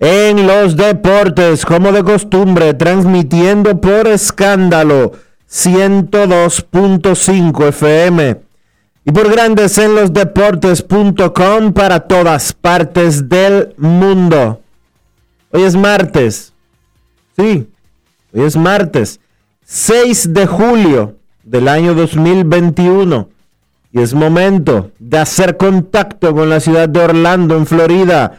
en los Deportes, como de costumbre, transmitiendo por escándalo 102.5 FM y por Grandes en los Deportes.com para todas partes del mundo. Hoy es martes. Sí, Hoy es martes 6 de julio del año 2021 y es momento de hacer contacto con la ciudad de Orlando, en Florida,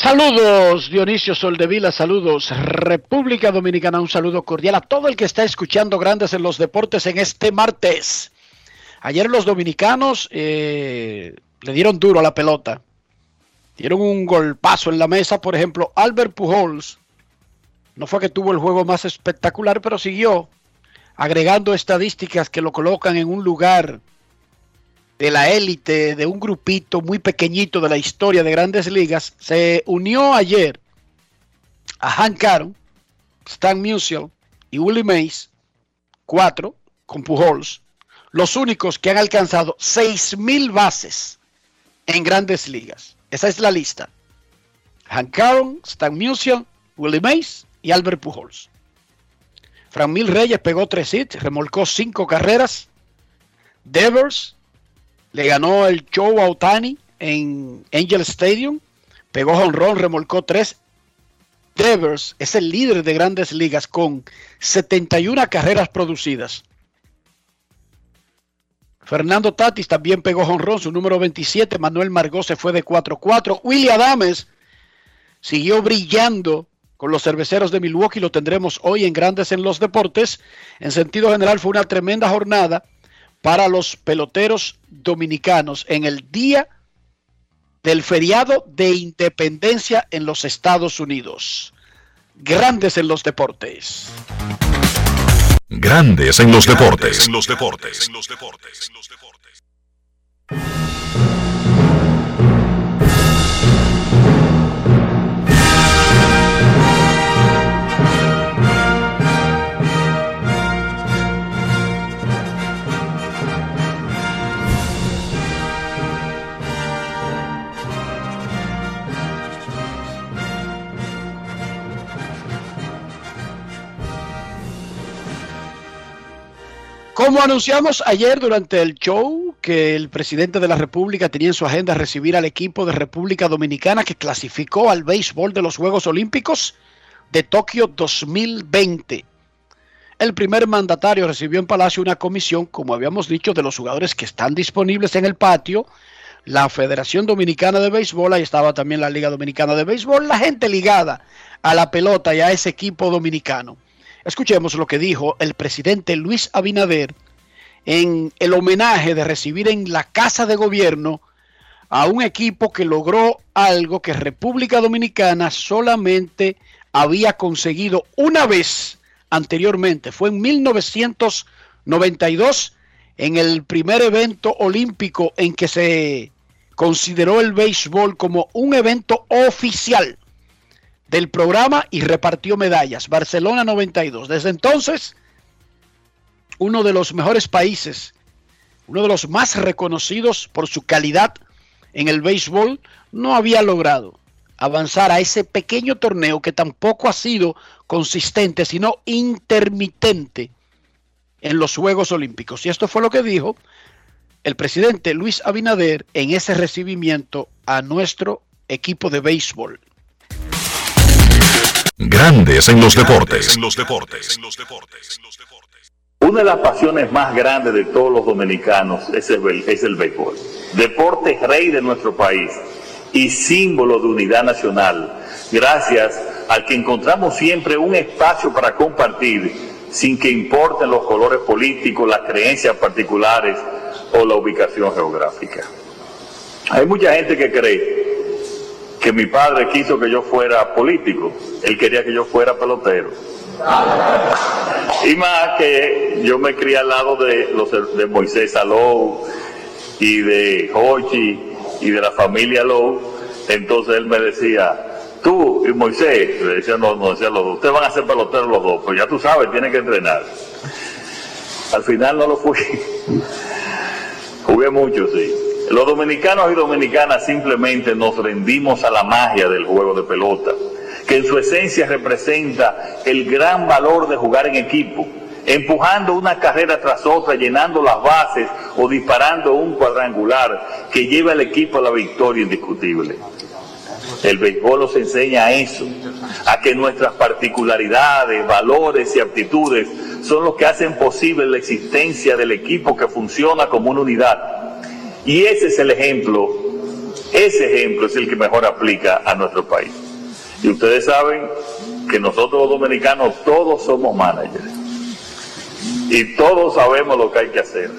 Saludos Dionisio Soldevila, saludos República Dominicana, un saludo cordial a todo el que está escuchando Grandes en los Deportes en este martes. Ayer los dominicanos eh, le dieron duro a la pelota, dieron un golpazo en la mesa, por ejemplo, Albert Pujols, no fue que tuvo el juego más espectacular, pero siguió agregando estadísticas que lo colocan en un lugar de la élite, de un grupito muy pequeñito de la historia de grandes ligas, se unió ayer a Hank Aaron, Stan Musial y Willie Mays, cuatro, con Pujols, los únicos que han alcanzado 6.000 bases en grandes ligas. Esa es la lista. Hank Aaron, Stan Musial, Willie Mays y Albert Pujols. Fran Mil Reyes pegó tres hits, remolcó cinco carreras. Devers le ganó el show a Otani en Angel Stadium, pegó honrón, remolcó tres. Devers es el líder de grandes ligas con 71 carreras producidas. Fernando Tatis también pegó honrón, su número 27. Manuel Margot se fue de 4-4. William Adames siguió brillando con los cerveceros de Milwaukee. Lo tendremos hoy en Grandes en los Deportes. En sentido general, fue una tremenda jornada para los peloteros dominicanos en el día del feriado de independencia en los Estados Unidos. Grandes en los deportes. Grandes en los deportes. En los deportes. Como anunciamos ayer durante el show que el presidente de la República tenía en su agenda recibir al equipo de República Dominicana que clasificó al béisbol de los Juegos Olímpicos de Tokio 2020. El primer mandatario recibió en Palacio una comisión, como habíamos dicho, de los jugadores que están disponibles en el patio la Federación Dominicana de Béisbol, ahí estaba también la Liga Dominicana de Béisbol, la gente ligada a la pelota y a ese equipo dominicano. Escuchemos lo que dijo el presidente Luis Abinader en el homenaje de recibir en la Casa de Gobierno a un equipo que logró algo que República Dominicana solamente había conseguido una vez anteriormente. Fue en 1992 en el primer evento olímpico en que se consideró el béisbol como un evento oficial del programa y repartió medallas. Barcelona 92. Desde entonces, uno de los mejores países, uno de los más reconocidos por su calidad en el béisbol, no había logrado avanzar a ese pequeño torneo que tampoco ha sido consistente, sino intermitente en los Juegos Olímpicos. Y esto fue lo que dijo el presidente Luis Abinader en ese recibimiento a nuestro equipo de béisbol. Grandes en los deportes. En los deportes. Una de las pasiones más grandes de todos los dominicanos es el, es el béisbol. Deporte rey de nuestro país y símbolo de unidad nacional, gracias al que encontramos siempre un espacio para compartir sin que importen los colores políticos, las creencias particulares o la ubicación geográfica. Hay mucha gente que cree que mi padre quiso que yo fuera político, él quería que yo fuera pelotero. Y más que yo me crié al lado de, los, de Moisés Alou y de Hochi y de la familia Lowe, entonces él me decía, tú y Moisés, le decía, no, no decía los dos, ustedes van a ser peloteros los dos, pues ya tú sabes, tienen que entrenar. Al final no lo fui. Jugué mucho, sí. Los dominicanos y dominicanas simplemente nos rendimos a la magia del juego de pelota, que en su esencia representa el gran valor de jugar en equipo, empujando una carrera tras otra, llenando las bases o disparando un cuadrangular que lleva al equipo a la victoria indiscutible. El béisbol nos enseña a eso, a que nuestras particularidades, valores y aptitudes son los que hacen posible la existencia del equipo que funciona como una unidad. Y ese es el ejemplo, ese ejemplo es el que mejor aplica a nuestro país. Y ustedes saben que nosotros los dominicanos todos somos managers. Y todos sabemos lo que hay que hacer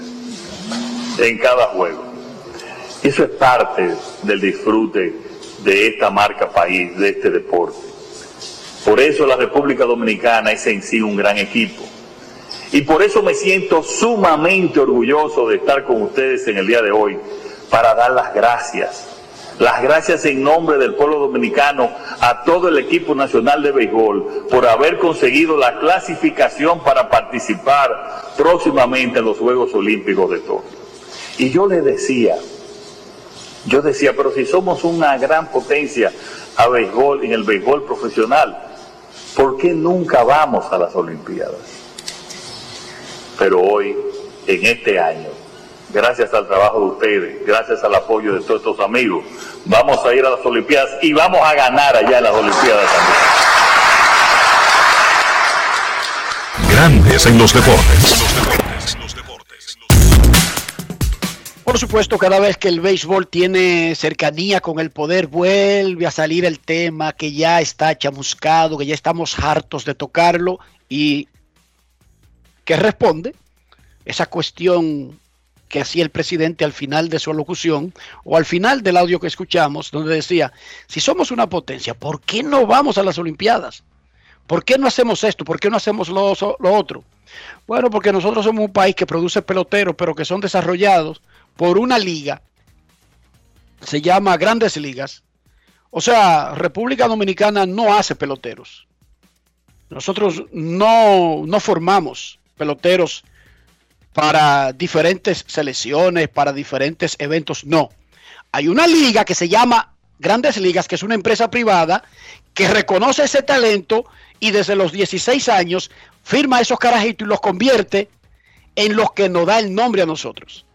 en cada juego. Eso es parte del disfrute de esta marca país, de este deporte. Por eso la República Dominicana es en sí un gran equipo. Y por eso me siento sumamente orgulloso de estar con ustedes en el día de hoy para dar las gracias. Las gracias en nombre del pueblo dominicano a todo el equipo nacional de béisbol por haber conseguido la clasificación para participar próximamente en los Juegos Olímpicos de Tokio. Y yo les decía, yo decía, pero si somos una gran potencia a béisbol, en el béisbol profesional, ¿por qué nunca vamos a las Olimpiadas? Pero hoy, en este año, gracias al trabajo de ustedes, gracias al apoyo de todos estos amigos, vamos a ir a las Olimpiadas y vamos a ganar allá en las Olimpiadas también. Grandes en los deportes. Por supuesto, cada vez que el béisbol tiene cercanía con el poder, vuelve a salir el tema que ya está chamuscado, que ya estamos hartos de tocarlo y que responde esa cuestión que hacía el presidente al final de su alocución o al final del audio que escuchamos, donde decía, si somos una potencia, ¿por qué no vamos a las Olimpiadas? ¿Por qué no hacemos esto? ¿Por qué no hacemos lo, lo otro? Bueno, porque nosotros somos un país que produce peloteros, pero que son desarrollados por una liga, se llama Grandes Ligas. O sea, República Dominicana no hace peloteros. Nosotros no, no formamos peloteros para diferentes selecciones, para diferentes eventos. No. Hay una liga que se llama Grandes Ligas, que es una empresa privada que reconoce ese talento y desde los 16 años firma esos carajitos y los convierte en los que nos da el nombre a nosotros.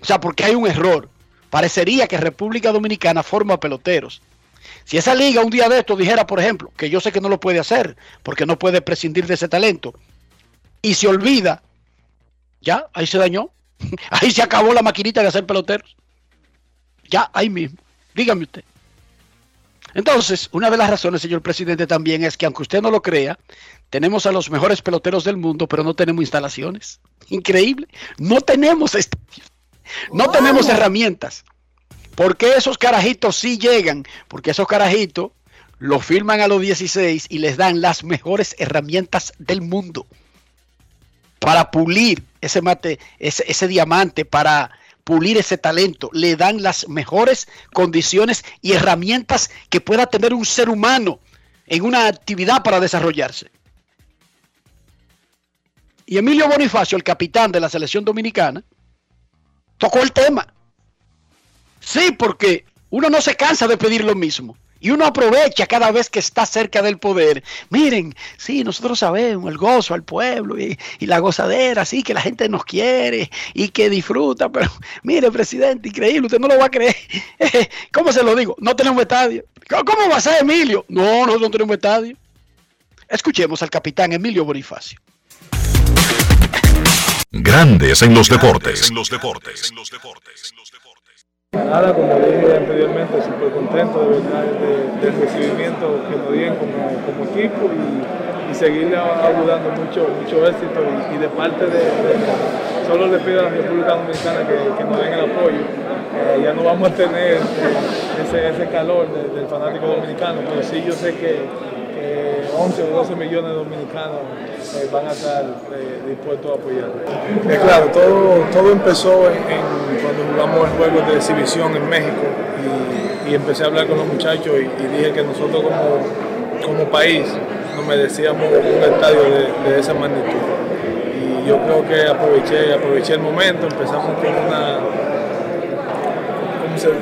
O sea, porque hay un error. Parecería que República Dominicana forma peloteros. Si esa liga un día de esto dijera, por ejemplo, que yo sé que no lo puede hacer, porque no puede prescindir de ese talento, y se olvida, ya, ahí se dañó, ahí se acabó la maquinita de hacer peloteros. Ya, ahí mismo. Dígame usted. Entonces, una de las razones, señor presidente, también es que aunque usted no lo crea, tenemos a los mejores peloteros del mundo, pero no tenemos instalaciones. Increíble. No tenemos estadios. No tenemos herramientas. ¿Por qué esos carajitos sí llegan? Porque esos carajitos los firman a los 16 y les dan las mejores herramientas del mundo para pulir ese mate, ese, diamante, para pulir ese talento, le dan las mejores condiciones y herramientas que pueda tener un ser humano en una actividad para desarrollarse. Y Emilio Bonifacio, el capitán de la selección dominicana, tocó el tema. Sí, porque uno no se cansa de pedir lo mismo. Y uno aprovecha cada vez que está cerca del poder. Miren, sí, nosotros sabemos el gozo al pueblo y, la gozadera, sí, que la gente nos quiere y que disfruta, pero mire, presidente, increíble, usted no lo va a creer. ¿Cómo se lo digo? No tenemos estadio. ¿Cómo va a ser Emilio? No, nosotros no tenemos estadio. Escuchemos al capitán Emilio Bonifacio. Grandes en los deportes. En los deportes. En los deportes. Nada, como dije anteriormente, súper contento de verdad del recibimiento que nos dieron como, equipo y, seguirle ayudando mucho, mucho éxito y, de parte de, solo le pido a la República Dominicana que, nos den el apoyo. Eh, ya no vamos a tener ese, ese calor del fanático dominicano, pero sí yo sé que 11 o 12 millones de dominicanos eh, van a estar eh, dispuestos a apoyar. Eh, claro, todo, todo empezó cuando jugamos el juego de exhibición en México y, empecé a hablar con los muchachos y, dije que nosotros como, como país nos merecíamos un estadio de, esa magnitud. Y yo creo que aproveché, aproveché el momento, empezamos con una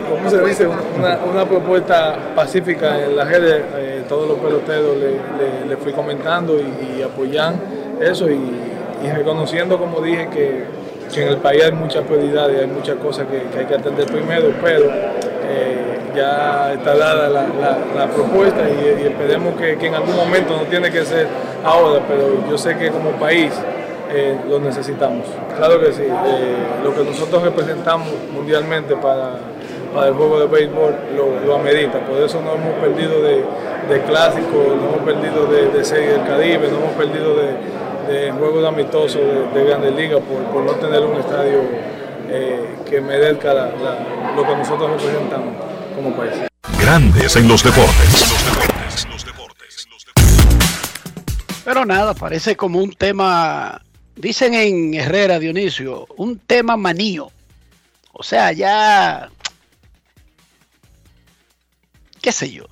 ¿cómo se dice? Una, propuesta pacífica en las redes todos los peloteros le, fui comentando y, apoyan eso y, reconociendo, como dije, que, en el país hay muchas prioridades, hay muchas cosas que, hay que atender primero, pero eh, ya está dada la, propuesta y, esperemos que, en algún momento no tiene que ser ahora, pero yo sé que como país eh, lo necesitamos. Claro que sí, eh, lo que nosotros representamos mundialmente para, el juego de béisbol lo, lo amerita, por eso no hemos perdido de de clásicos, no hemos perdido de, de serie del Caribe, no hemos perdido de, juegos amistosos de, Grandes Ligas por, no tener un estadio eh, que merezca lo que nosotros representamos como país. Grandes en los deportes. Pero nada, parece como un tema, dicen en Herrera Dionisio, un tema manío. O sea, ya, qué sé yo,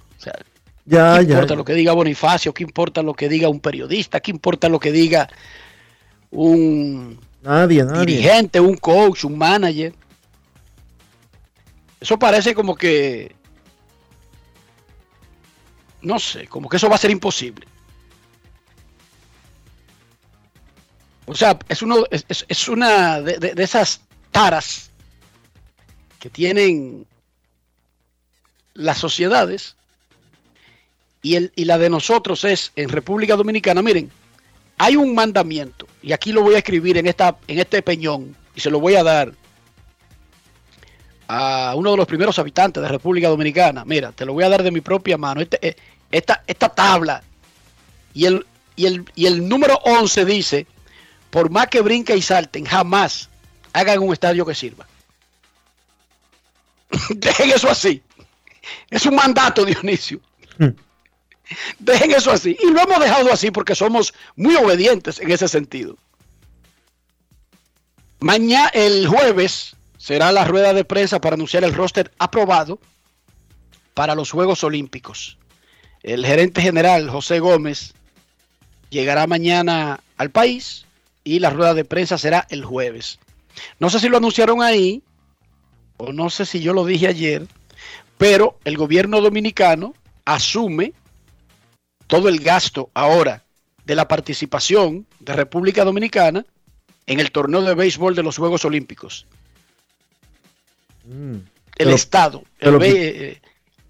ya, ¿Qué importa lo que diga Bonifacio? ¿Qué importa lo que diga un periodista? ¿Qué importa lo que diga un dirigente, un coach, un manager? Eso parece como que, no sé, como que eso va a ser imposible. O sea, es, uno, es, una de, de esas taras que tienen las sociedades y, la de nosotros es en República Dominicana, miren, hay un mandamiento, y aquí lo voy a escribir en, esta, en este peñón, y se lo voy a dar a uno de los primeros habitantes de República Dominicana. Mira, te lo voy a dar de mi propia mano. Este, eh, esta, esta tabla y el, y, el, y el número 11 dice, por más que brinquen y salten, jamás hagan un estadio que sirva. Dejen eso así. Es un mandato, Dionisio. Dejen eso así. Y lo hemos dejado así porque somos muy obedientes en ese sentido. Mañana, el jueves, será la rueda de prensa para anunciar el roster aprobado para los Juegos Olímpicos. El gerente general, José Gómez, llegará mañana al país y la rueda de prensa será el jueves. No sé si lo anunciaron ahí o no sé si yo lo dije ayer, pero el gobierno dominicano asume todo el gasto ahora de la participación de República Dominicana en el torneo de béisbol de los Juegos Olímpicos. Mm. el Estado. Eh,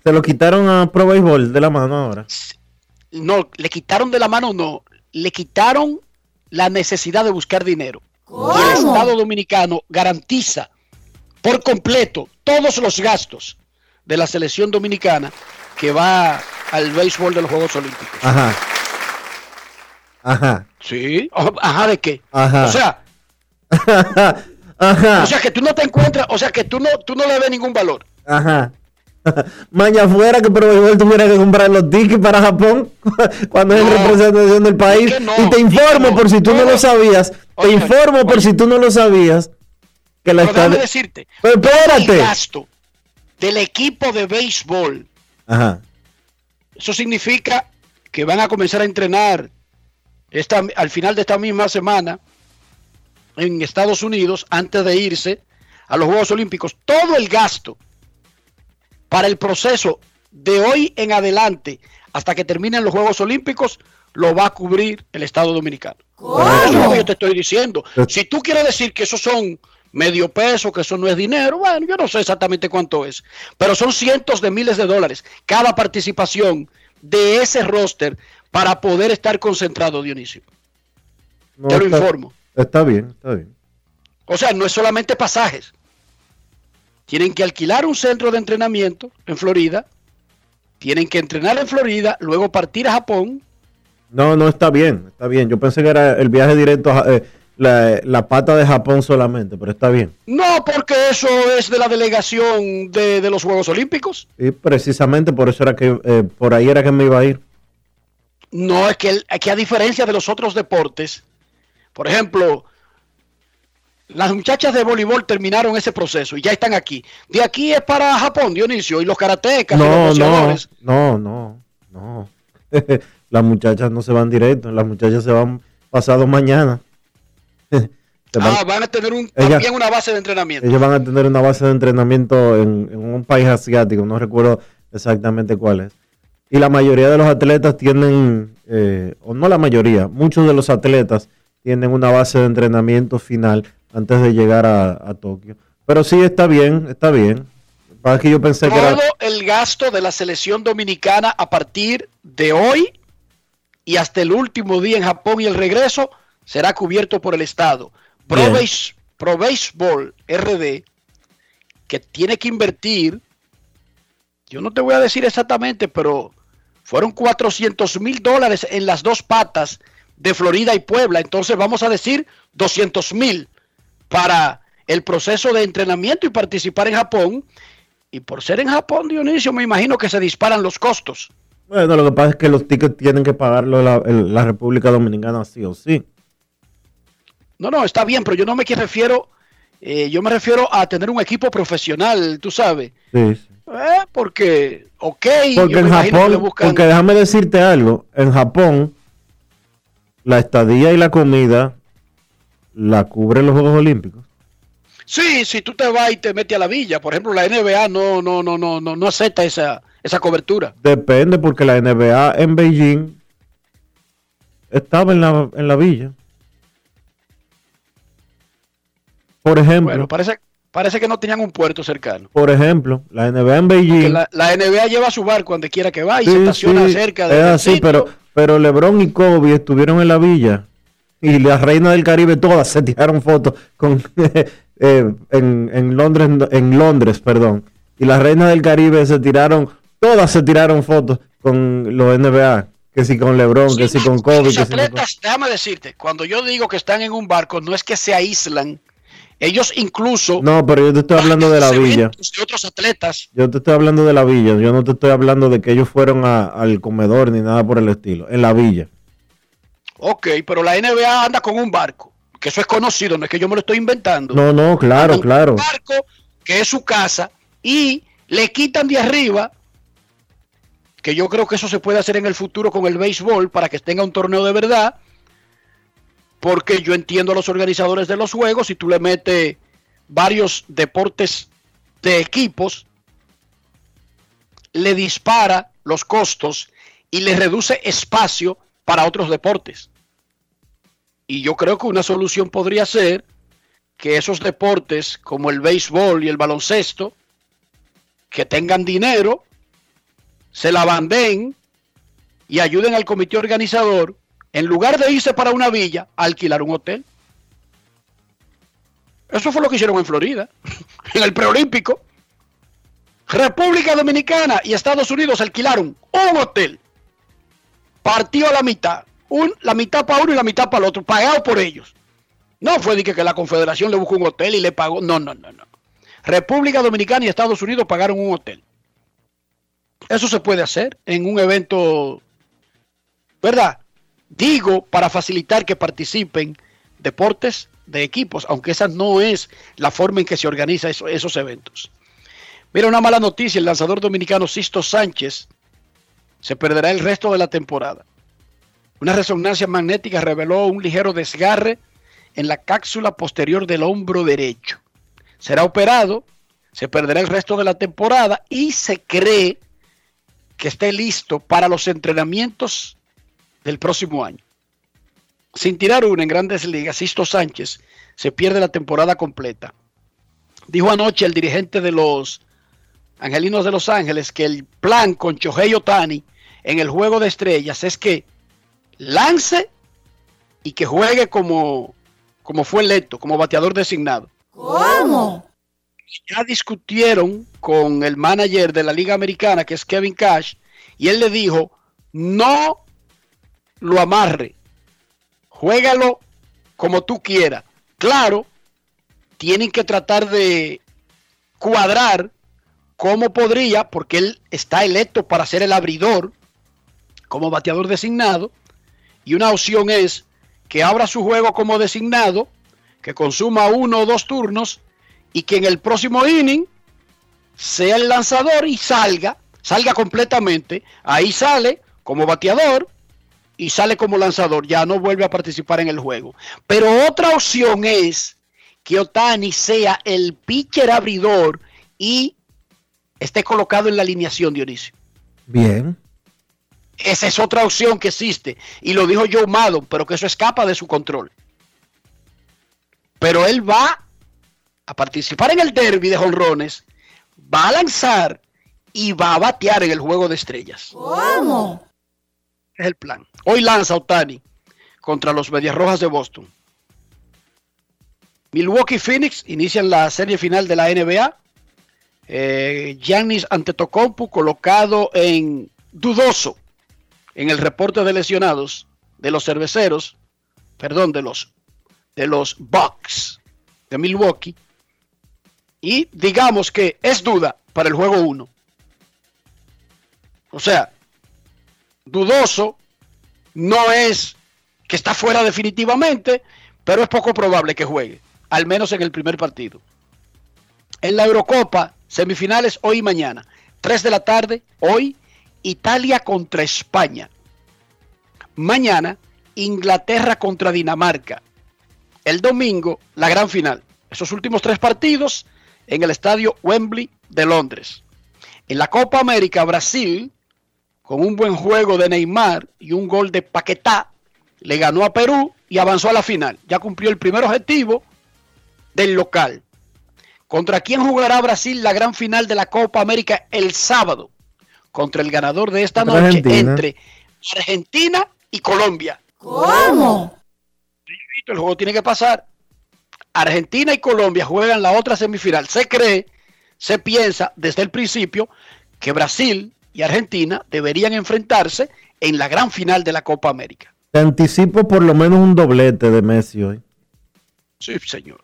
se lo quitaron a Pro Béisbol de la mano ahora. No, le quitaron de la mano, no. Le quitaron la necesidad de buscar dinero. El Estado Dominicano garantiza por completo todos los gastos de la selección dominicana que va al béisbol de los Juegos Olímpicos. Ajá. Ajá. Sí. Ajá, ¿de qué? Ajá. O sea, Ajá. o sea que tú no te encuentras, o sea que tú no, tú no le ves ningún valor. Ajá. Maña fuera que Pro tuviera que comprar los tickets para Japón cuando es No. representación del país. Es no, y te es informo no. por si tú no lo sabías. Te Oye, informo por oye. si tú no lo sabías. Que la Pero estad- decirte, Pero todo el espérate. gasto del equipo de béisbol, Ajá. eso significa que van a comenzar a entrenar esta, al final de esta misma semana en Estados Unidos antes de irse a los Juegos Olímpicos. Todo el gasto para el proceso de hoy en adelante hasta que terminen los Juegos Olímpicos lo va a cubrir el Estado Dominicano. Eso es lo que yo te estoy diciendo. Si tú quieres decir que esos son medio peso, que eso no es dinero, bueno, yo no sé exactamente cuánto es, pero son cientos de miles de dólares cada participación de ese roster para poder estar concentrado, Dionisio. No, Te lo está- informo. Está bien, está bien. O sea, no es solamente pasajes. Tienen que alquilar un centro de entrenamiento en Florida, tienen que entrenar en Florida, luego partir a Japón. No, no está bien, está bien. Yo pensé que era el viaje directo a eh, la, la pata de Japón solamente, pero está bien. No, porque eso es de la delegación de, de los Juegos Olímpicos. Y precisamente por eso era que eh, por ahí era que me iba a ir. No, es que, el- es que a diferencia de los otros deportes, por ejemplo, las muchachas de voleibol terminaron ese proceso y ya están aquí. De aquí es para Japón, Dionisio, y los karatecas, y los No, no, no, no, no. las muchachas no se van directo, las muchachas se van pasado mañana. Van- Ah, van a tener un, Ella- también una base de entrenamiento. ellos van a tener una base de entrenamiento en, en un país asiático, no recuerdo exactamente cuál es. Y la mayoría de los atletas tienen, eh, o no la mayoría, muchos de los atletas tienen una base de entrenamiento final antes de llegar a, a Tokio. Pero sí está bien, está bien. Para que yo pensé que era... Todo el gasto de la selección dominicana a partir de hoy y hasta el último día en Japón y el regreso será cubierto por el Estado. Pro. Base- Pro Baseball RD, que tiene que invertir, yo no te voy a decir exactamente, pero fueron 400 mil dólares en las dos patas de Florida y Puebla. Entonces vamos a decir 200 mil para el proceso de entrenamiento y participar en Japón. Y por ser en Japón, Dionisio, me imagino que se disparan los costos. Bueno, lo que pasa es que los tickets tienen que pagarlo la, la República Dominicana sí o sí. No, no, está bien, pero yo no me refiero, eh, yo me refiero a tener un equipo profesional, tú sabes. Sí, sí. Eh, porque, ok, Porque en Japón, buscan- porque déjame decirte algo, en Japón la estadía y la comida la cubren los Juegos Olímpicos. Sí, si tú te vas y te metes a la villa, por ejemplo, la NBA no, no, no, no, no, no acepta esa, esa cobertura. Depende porque la NBA en Beijing estaba en la, en la villa. Por ejemplo, Bueno, parece, parece que no tenían un puerto cercano. por ejemplo, la NBA en Beijing. La, la NBA lleva su barco donde quiera que va y se Sí, estaciona sí, cerca es de así, pero, pero LeBron y Kobe estuvieron en la villa y las reinas del Caribe todas se tiraron fotos con eh, en, en Londres, en Londres, perdón. Y las reinas del Caribe se tiraron, todas se tiraron fotos con los NBA, que si con LeBron, que si con Kobe, Los que si con- atletas, déjame decirte, cuando yo digo que están en un barco, no es que se aíslan. Ellos incluso No, pero yo te estoy hablando de la villa. de otros atletas. Yo te estoy hablando de la villa. Yo no te estoy hablando de que ellos fueron a- al comedor ni nada por el estilo. En la villa. Ok, pero la NBA anda con un barco, que eso es conocido, no es que yo me lo estoy inventando. No, no, claro, claro. Un barco que es su casa y le quitan de arriba, que yo creo que eso se puede hacer en el futuro con el béisbol para que tenga un torneo de verdad, porque yo entiendo a los organizadores de los juegos, si tú le metes varios deportes de equipos, le dispara los costos y le reduce espacio para otros deportes. Y yo creo que una solución podría ser que esos deportes como el béisbol y el baloncesto, que tengan dinero, se la bandeen y ayuden al comité organizador, en lugar de irse para una villa, alquilar un hotel. Eso fue lo que hicieron en Florida, en el preolímpico. República Dominicana y Estados Unidos alquilaron un hotel. Partió a la mitad. La mitad para uno y la mitad para el otro, pagado por ellos. No fue de que, que la Confederación le buscó un hotel y le pagó. No, no, no, no. República Dominicana y Estados Unidos pagaron un hotel. Eso se puede hacer en un evento, ¿verdad? Digo, para facilitar que participen deportes de equipos, aunque esa no es la forma en que se organiza eso- esos eventos. Mira una mala noticia, el lanzador dominicano Sisto Sánchez se perderá el resto de la temporada. Una resonancia magnética reveló un ligero desgarre en la cápsula posterior del hombro derecho. Será operado, se perderá el resto de la temporada y se cree que esté listo para los entrenamientos del próximo año. Sin tirar una en grandes ligas, Sisto Sánchez se pierde la temporada completa. Dijo anoche el dirigente de los Angelinos de Los Ángeles que el plan con Chohei Otani en el juego de estrellas es que lance y que juegue como, como fue electo, como bateador designado. ¿Cómo? Ya discutieron con el manager de la Liga Americana, que es Kevin Cash, y él le dijo, no lo amarre, juégalo como tú quieras. Claro, tienen que tratar de cuadrar cómo podría, porque él está electo para ser el abridor como bateador designado, y una opción es que abra su juego como designado, que consuma uno o dos turnos y que en el próximo inning sea el lanzador y salga, salga completamente, ahí sale como bateador y sale como lanzador, ya no vuelve a participar en el juego. Pero otra opción es que Otani sea el pitcher abridor y esté colocado en la alineación, Dionisio. Bien. Esa es otra opción que existe. Y lo dijo Joe Maddon, pero que eso escapa de su control. Pero él va a participar en el derby de jonrones, va a lanzar y va a batear en el juego de estrellas. ¿Cómo? Es el plan. Hoy lanza Otani contra los Medias Rojas de Boston. Milwaukee Phoenix inician la serie final de la NBA. Eh, Giannis Antetokounmpo colocado en dudoso en el reporte de lesionados de los cerveceros, perdón, de los de los Bucks de Milwaukee. Y digamos que es duda para el juego 1. O sea, dudoso no es que está fuera definitivamente, pero es poco probable que juegue, al menos en el primer partido. En la Eurocopa, semifinales hoy y mañana, 3 de la tarde, hoy, Italia contra España. Mañana, Inglaterra contra Dinamarca. El domingo, la gran final. Esos últimos tres partidos en el estadio Wembley de Londres. En la Copa América, Brasil, con un buen juego de Neymar y un gol de Paquetá, le ganó a Perú y avanzó a la final. Ya cumplió el primer objetivo del local. ¿Contra quién jugará Brasil la gran final de la Copa América el sábado? Contra el ganador de esta noche Argentina. entre Argentina y Colombia. ¿Cómo? El juego tiene que pasar. Argentina y Colombia juegan la otra semifinal. Se cree, se piensa desde el principio que Brasil y Argentina deberían enfrentarse en la gran final de la Copa América. Te anticipo por lo menos un doblete de Messi hoy. Sí, señor.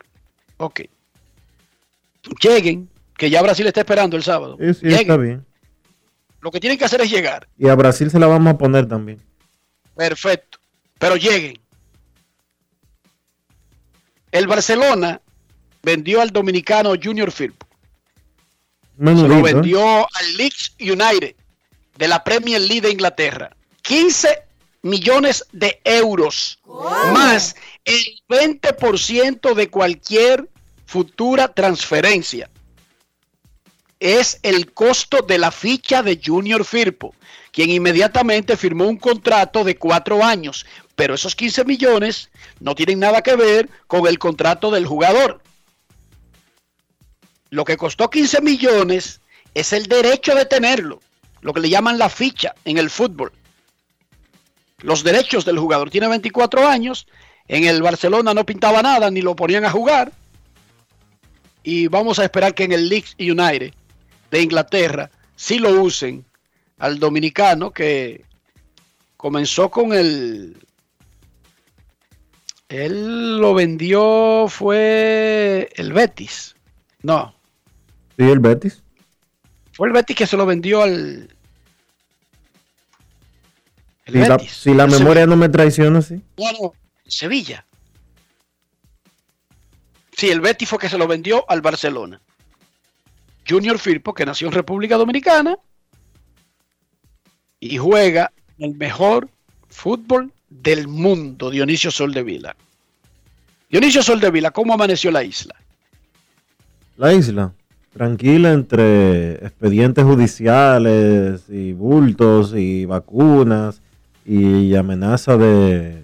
Ok. Lleguen, que ya Brasil está esperando el sábado. Sí, sí, está bien. Lo que tienen que hacer es llegar. Y a Brasil se la vamos a poner también. Perfecto. Pero lleguen. El Barcelona vendió al dominicano Junior Firpo. Se Menudito, lo ¿eh? vendió al Leeds United de la Premier League de Inglaterra. 15 millones de euros más el 20% de cualquier futura transferencia. Es el costo de la ficha de Junior Firpo, quien inmediatamente firmó un contrato de cuatro años. Pero esos 15 millones no tienen nada que ver con el contrato del jugador. Lo que costó 15 millones es el derecho de tenerlo, lo que le llaman la ficha en el fútbol. Los derechos del jugador. Tiene 24 años, en el Barcelona no pintaba nada, ni lo ponían a jugar. y vamos a esperar que en el Leeds United de Inglaterra sí lo usen al dominicano que comenzó con el... Él lo vendió, fue el Betis. No. Sí, el Betis. Fue el Betis que se lo vendió al... El si, Betis, la, si la memoria Sevilla. no me traiciona, sí. Bueno, Sevilla. Sí, el Betis fue que se lo vendió al Barcelona. Junior Firpo, que nació en República Dominicana y juega el mejor fútbol del mundo, Dionisio Soldevila. Dionisio Soldevila, ¿cómo amaneció la isla? La isla, tranquila entre expedientes judiciales y bultos y vacunas y amenaza de,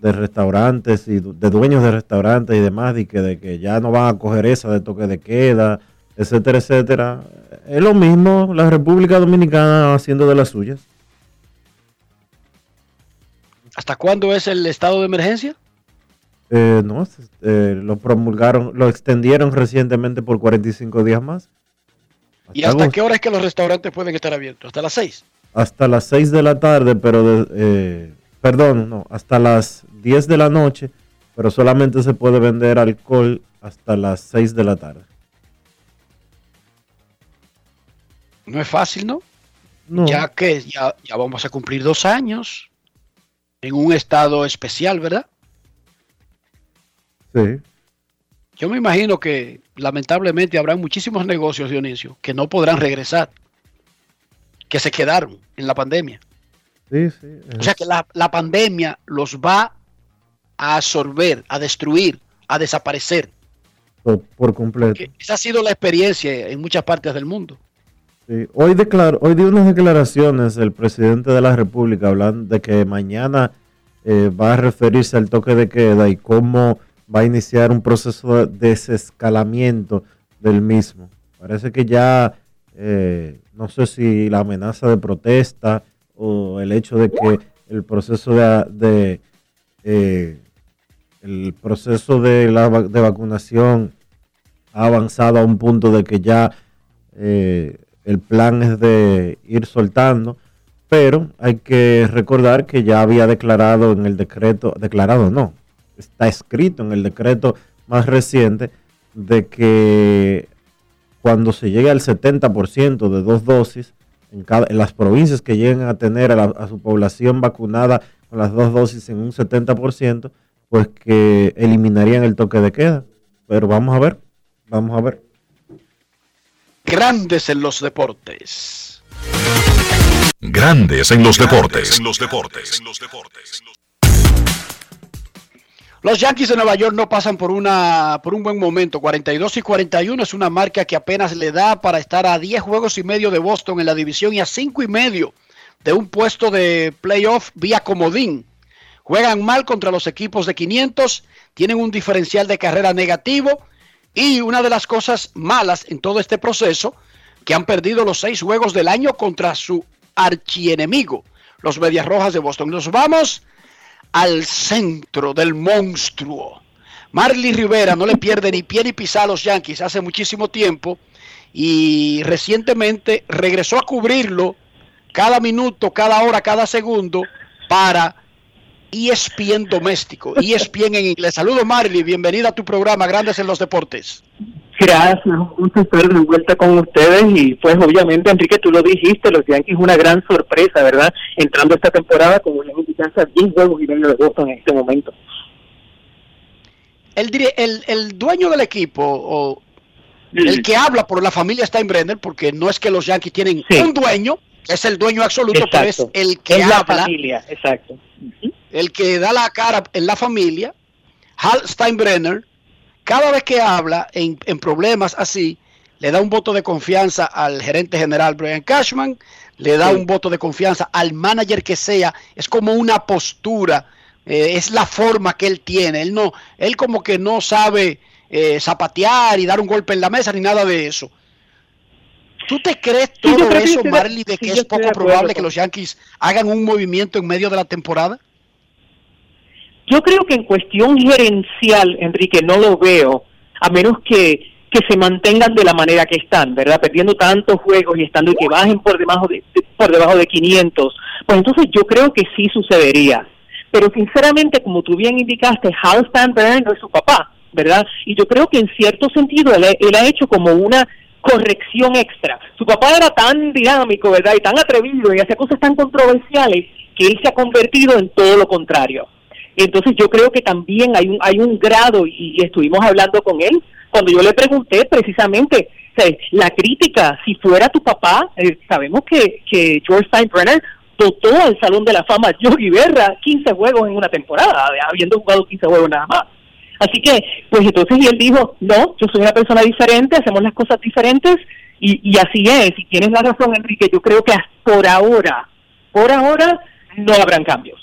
de restaurantes y de dueños de restaurantes y demás y que de que ya no van a coger esa de toque de queda, etcétera, etcétera. Es lo mismo la República Dominicana haciendo de las suyas. ¿Hasta cuándo es el estado de emergencia? Eh, no, eh, lo promulgaron, lo extendieron recientemente por 45 días más. Hasta ¿Y hasta qué hora es que los restaurantes pueden estar abiertos? ¿Hasta las 6? Hasta las 6 de la tarde, pero de, eh, perdón, no, hasta las 10 de la noche, pero solamente se puede vender alcohol hasta las 6 de la tarde. No es fácil, ¿no? no. Ya que ya, ya vamos a cumplir dos años en un estado especial, ¿verdad? Sí. Yo me imagino que lamentablemente habrá muchísimos negocios, Dionisio, que no podrán regresar, que se quedaron en la pandemia. Sí, sí. O sea que la, la, pandemia los va a absorber, a destruir, a desaparecer. Por, por completo. Esa ha sido la experiencia en muchas partes del mundo. Sí. Hoy, declaró, hoy dio unas declaraciones el presidente de la República hablando de que mañana eh, va a referirse al toque de queda y cómo va a iniciar un proceso de desescalamiento del mismo. Parece que ya, eh, no sé si la amenaza de protesta o el hecho de que el proceso de, eh, el proceso de la de vacunación ha avanzado a un punto de que ya eh, el plan es de ir soltando, pero hay que recordar que ya había declarado en el decreto, declarado no, está escrito en el decreto más reciente de que cuando se llegue al 70% de dos dosis, en, cada, en las provincias que lleguen a tener a, la, a, su población vacunada con las dos dosis en un 70%, pues que eliminarían el toque de queda. Pero vamos a ver, vamos a ver. Grandes en los deportes. Grandes en los deportes. En los deportes. En los deportes. Los Yankees de Nueva York no pasan por, una, por un buen momento. 42 y 41 es una marca que apenas le da para estar a 10 juegos y medio de Boston en la división y a 5 y medio de un puesto de playoff vía comodín. Juegan mal contra los equipos de 500, tienen un diferencial de carrera negativo y una de las cosas malas en todo este proceso, que han perdido los seis juegos del año contra su archienemigo, los Medias Rojas de Boston. Nos vamos al centro del monstruo. Marley Rivera no le pierde ni pie ni pisa a los Yankees hace muchísimo tiempo y recientemente regresó a cubrirlo cada minuto, cada hora, cada segundo para ESPN doméstico, ESPN en inglés. Saludos Marley, bienvenida a tu programa Grandes en los Deportes. Gracias, un estar de vuelta con ustedes y pues obviamente Enrique tú lo dijiste, los Yankees una gran sorpresa, ¿verdad? Entrando esta temporada como una indicancia 10 juegos y medio de Boston en este momento. El, el, el dueño del equipo o sí. el que habla por la familia Steinbrenner, porque no es que los Yankees tienen sí. un dueño, es el dueño absoluto, exacto. pero es el que es habla. La familia, exacto. El que da la cara en la familia, Hal Steinbrenner, cada vez que habla en, en, problemas así, le da un voto de confianza al gerente general Brian Cashman, le da sí. un voto de confianza al manager que sea, es como una postura, eh, es la forma que él tiene, él no, él como que no sabe eh, zapatear y dar un golpe en la mesa ni nada de eso. ¿Tú te crees todo sí, eso, Marley, de que sí, es poco probable que los Yankees hagan un movimiento en medio de la temporada? Yo creo que en cuestión gerencial, Enrique, no lo veo, a menos que que se mantengan de la manera que están, ¿verdad? Perdiendo tantos juegos y estando y que bajen por debajo de, por debajo de 500. Pues entonces yo creo que sí sucedería. Pero sinceramente, como tú bien indicaste, Hal Steinbrenner no es su papá, ¿verdad? Y yo creo que en cierto sentido él, él ha hecho como una corrección extra. Su papá era tan dinámico, ¿verdad? Y tan atrevido y hacía cosas tan controversiales que él se ha convertido en todo lo contrario. Entonces yo creo que también hay un, hay un grado, y, estuvimos hablando con él, cuando yo le pregunté precisamente, la crítica, si fuera tu papá, eh, sabemos que, que George Steinbrenner dotó al Salón de la Fama Yogi Berra 15 juegos en una temporada, habiendo jugado 15 juegos nada más. Así que, pues entonces y él dijo, no, yo soy una persona diferente, hacemos las cosas diferentes y, y así es. Y tienes la razón, Enrique, yo creo que por ahora, por ahora, no habrán cambios.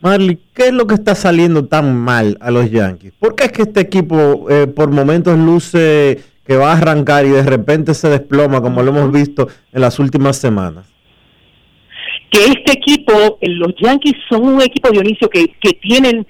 Marley, ¿qué es lo que está saliendo tan mal a los Yankees? ¿Por qué es que este equipo eh, por momentos luce que va a arrancar y de repente se desploma como lo hemos visto en las últimas semanas? Que este equipo, los Yankees son un equipo, Dionisio, que, que tienen,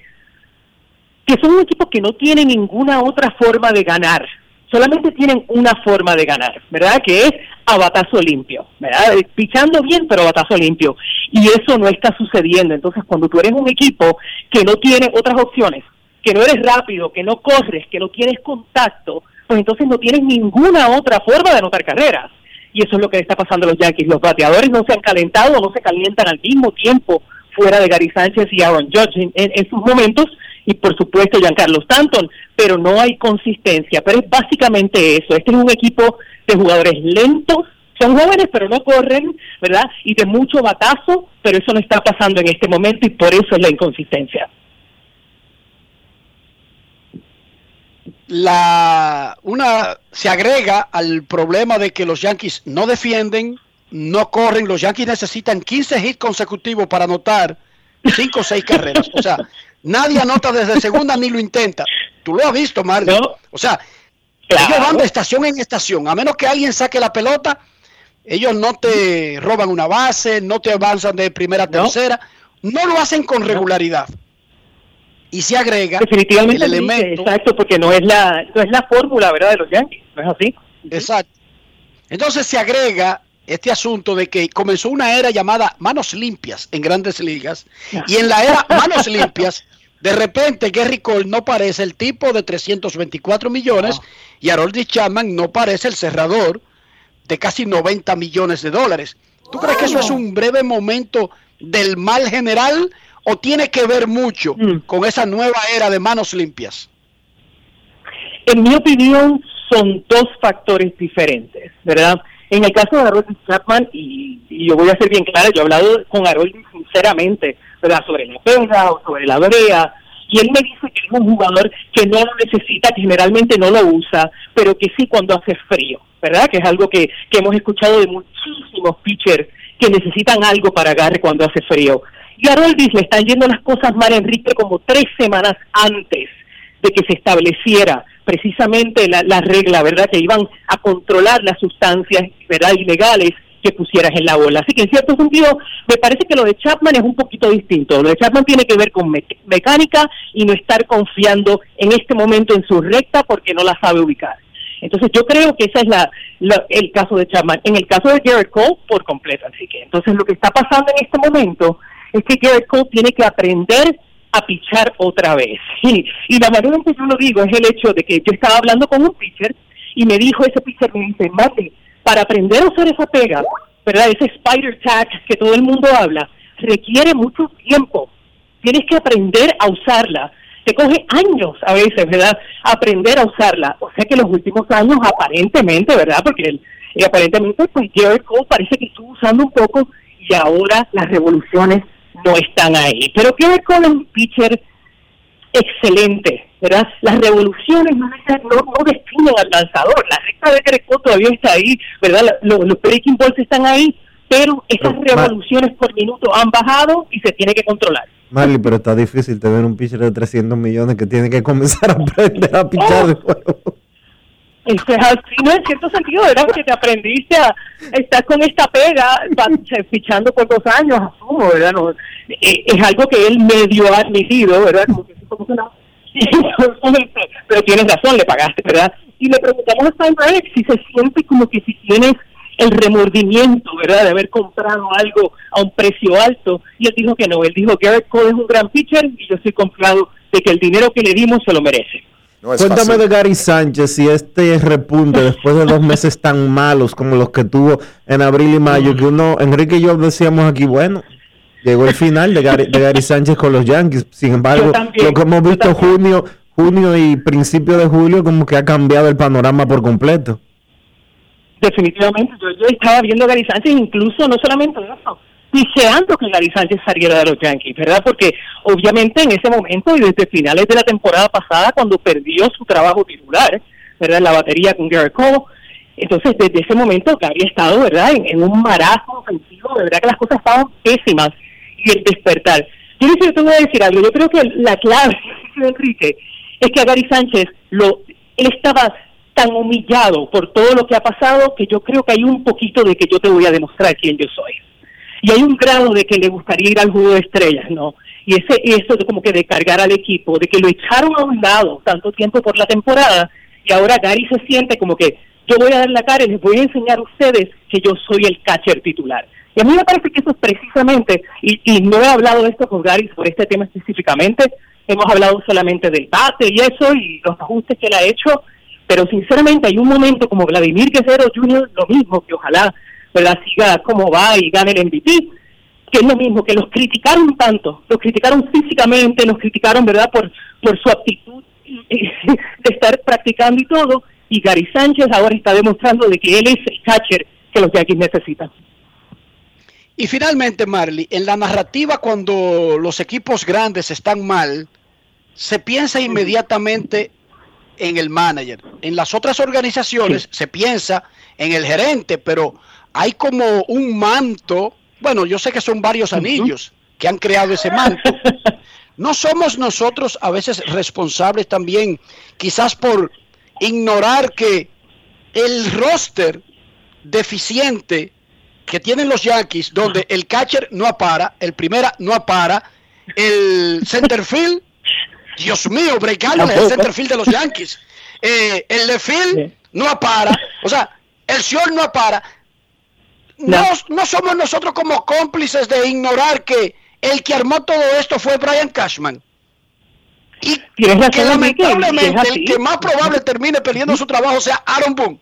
que son un equipo que no tiene ninguna otra forma de ganar solamente tienen una forma de ganar, ¿verdad? Que es a batazo limpio, ¿verdad? Pichando bien, pero a batazo limpio. Y eso no está sucediendo. Entonces, cuando tú eres un equipo que no tiene otras opciones, que no eres rápido, que no corres, que no tienes contacto, pues entonces no tienes ninguna otra forma de anotar carreras. Y eso es lo que está pasando a los Yankees. Los bateadores no se han calentado, no se calientan al mismo tiempo fuera de Gary Sánchez y Aaron Judge en sus momentos y por supuesto Giancarlo Stanton, pero no hay consistencia. Pero es básicamente eso. Este es un equipo de jugadores lentos, son jóvenes pero no corren, ¿verdad? Y de mucho batazo, pero eso no está pasando en este momento y por eso es la inconsistencia. La una se agrega al problema de que los Yankees no defienden, no corren, los Yankees necesitan 15 hits consecutivos para anotar 5 o 6 carreras. O sea, Nadie anota desde segunda ni lo intenta. Tú lo has visto, Mario. O sea, ellos van de estación en estación. A menos que alguien saque la pelota, ellos no te roban una base, no te avanzan de primera a tercera. No lo hacen con regularidad. Y se agrega Definitivamente el elemento. exacto, porque no es la, no es la fórmula, ¿verdad? De los Yankees. No es así. Exacto. Entonces se agrega este asunto de que comenzó una era llamada manos limpias en grandes ligas y en la era manos limpias de repente Gary Cole no parece el tipo de 324 millones y Harold Chapman no parece el cerrador de casi 90 millones de dólares. ¿Tú crees que eso es un breve momento del mal general o tiene que ver mucho mm. con esa nueva era de manos limpias? En mi opinión son dos factores diferentes, ¿verdad? En el caso de Harold Chapman, y, yo voy a ser bien clara, yo he hablado con Harold sinceramente, ¿verdad? Sobre la pena o sobre la brea, y él me dice que es un jugador que no lo necesita, que generalmente no lo usa, pero que sí cuando hace frío, ¿verdad? Que es algo que, que hemos escuchado de muchísimos pitchers que necesitan algo para agarre cuando hace frío. Y a Roldis le están yendo las cosas mal, Enrique, como tres semanas antes de que se estableciera precisamente la, la regla, ¿verdad? Que iban a controlar las sustancias, ¿verdad? Ilegales que pusieras en la bola. Así que en cierto sentido, me parece que lo de Chapman es un poquito distinto. Lo de Chapman tiene que ver con mecánica y no estar confiando en este momento en su recta porque no la sabe ubicar. Entonces yo creo que ese es la, el caso de Chapman. En el caso de Jared Cole, por completo. Así que entonces lo que está pasando en este momento es que Jared Cole tiene que aprender a pichar otra vez. Y, la manera en que yo lo digo es el hecho de que yo estaba hablando con un pitcher y me dijo ese pitcher, me dice, Mate, para aprender a usar esa pega, ¿verdad? Ese spider tag que todo el mundo habla, requiere mucho tiempo. Tienes que aprender a usarla. Te coge años a veces, ¿verdad? Aprender a usarla. O sea que los últimos años, aparentemente, ¿verdad? Porque el, y aparentemente, pues Jared Cole parece que estuvo usando un poco y ahora las revoluciones no están ahí. Pero Jared Cole es un pitcher excelente, ¿verdad? Las revoluciones no, no definen al lanzador, la recta de Greco todavía está ahí, ¿verdad? Los, breaking balls están ahí, pero esas revoluciones por minuto han bajado y se tiene que controlar. Marley, pero está difícil tener un pitcher de 300 millones que tiene que comenzar a aprender a pichar de juego. Eso es así, no en cierto sentido, ¿verdad? Porque te aprendiste a estar con esta pega, fichando por dos años, asumo, ¿verdad? No, es algo que él medio ha admitido, ¿verdad? Como que pero tienes razón, le pagaste, ¿verdad? Y le preguntamos a Steinbrenner si se siente como que si tienes el remordimiento, ¿verdad?, de haber comprado algo a un precio alto. Y él dijo que no, él dijo, Garrett Cole es un gran pitcher y yo estoy confiado de que el dinero que le dimos se lo merece. Cuéntame de Gary Sánchez y este repunte después de dos meses tan malos como los que tuvo en abril y mayo, que uno, Enrique y yo decíamos aquí, bueno, llegó el final de Gary, de Gary Sánchez con los Yankees. Sin embargo, lo que hemos visto junio, junio y principio de julio como que ha cambiado el panorama por completo. Definitivamente, yo, yo estaba viendo a Gary Sánchez, incluso no solamente eso, deseando que Gary Sánchez saliera de los Yankees, ¿verdad? Porque obviamente en ese momento y desde finales de la temporada pasada, cuando perdió su trabajo titular, ¿verdad? En la batería con Garrett Cole, entonces desde ese momento Gary ha estado, ¿verdad? En, un marasmo ofensivo, de verdad que las cosas estaban pésimas y el despertar. Yo te voy a decir algo, yo creo que la clave, Enrique, es que a Gary Sánchez lo, él estaba tan humillado por todo lo que ha pasado que yo creo que hay un poquito de que yo te voy a demostrar quién yo soy y hay un grado de que le gustaría ir al juego de estrellas, ¿no? Y ese eso de como que de cargar al equipo, de que lo echaron a un lado tanto tiempo por la temporada y ahora Gary se siente como que yo voy a dar la cara y les voy a enseñar a ustedes que yo soy el catcher titular. Y a mí me parece que eso es precisamente, y, y no he hablado de esto con Gary por este tema específicamente, hemos hablado solamente del bate y eso y los ajustes que él ha hecho, pero sinceramente hay un momento como Vladimir Guerrero Jr., lo mismo, que ojalá ¿verdad? siga como va y gane el MVP, que es lo mismo, que los criticaron tanto, los criticaron físicamente, los criticaron, ¿verdad?, por, por su actitud de estar practicando y todo, y Gary Sánchez ahora está demostrando de que él es el catcher que los Yankees necesitan. Y finalmente, Marley, en la narrativa cuando los equipos grandes están mal, se piensa inmediatamente en el manager. En las otras organizaciones se piensa en el gerente, pero hay como un manto, bueno, yo sé que son varios anillos que han creado ese manto. ¿No somos nosotros a veces responsables también, quizás por ignorar que el roster deficiente que tienen los Yankees, donde el catcher no apara, el primera no apara, el centerfield, Dios mío, Blake es el centerfield de los Yankees, eh, el left no apara, o sea, el short no apara no. no somos nosotros como cómplices de ignorar que el que armó todo esto fue Brian Cashman. Y que lamentablemente el que más probable termine perdiendo su trabajo sea Aaron Boone.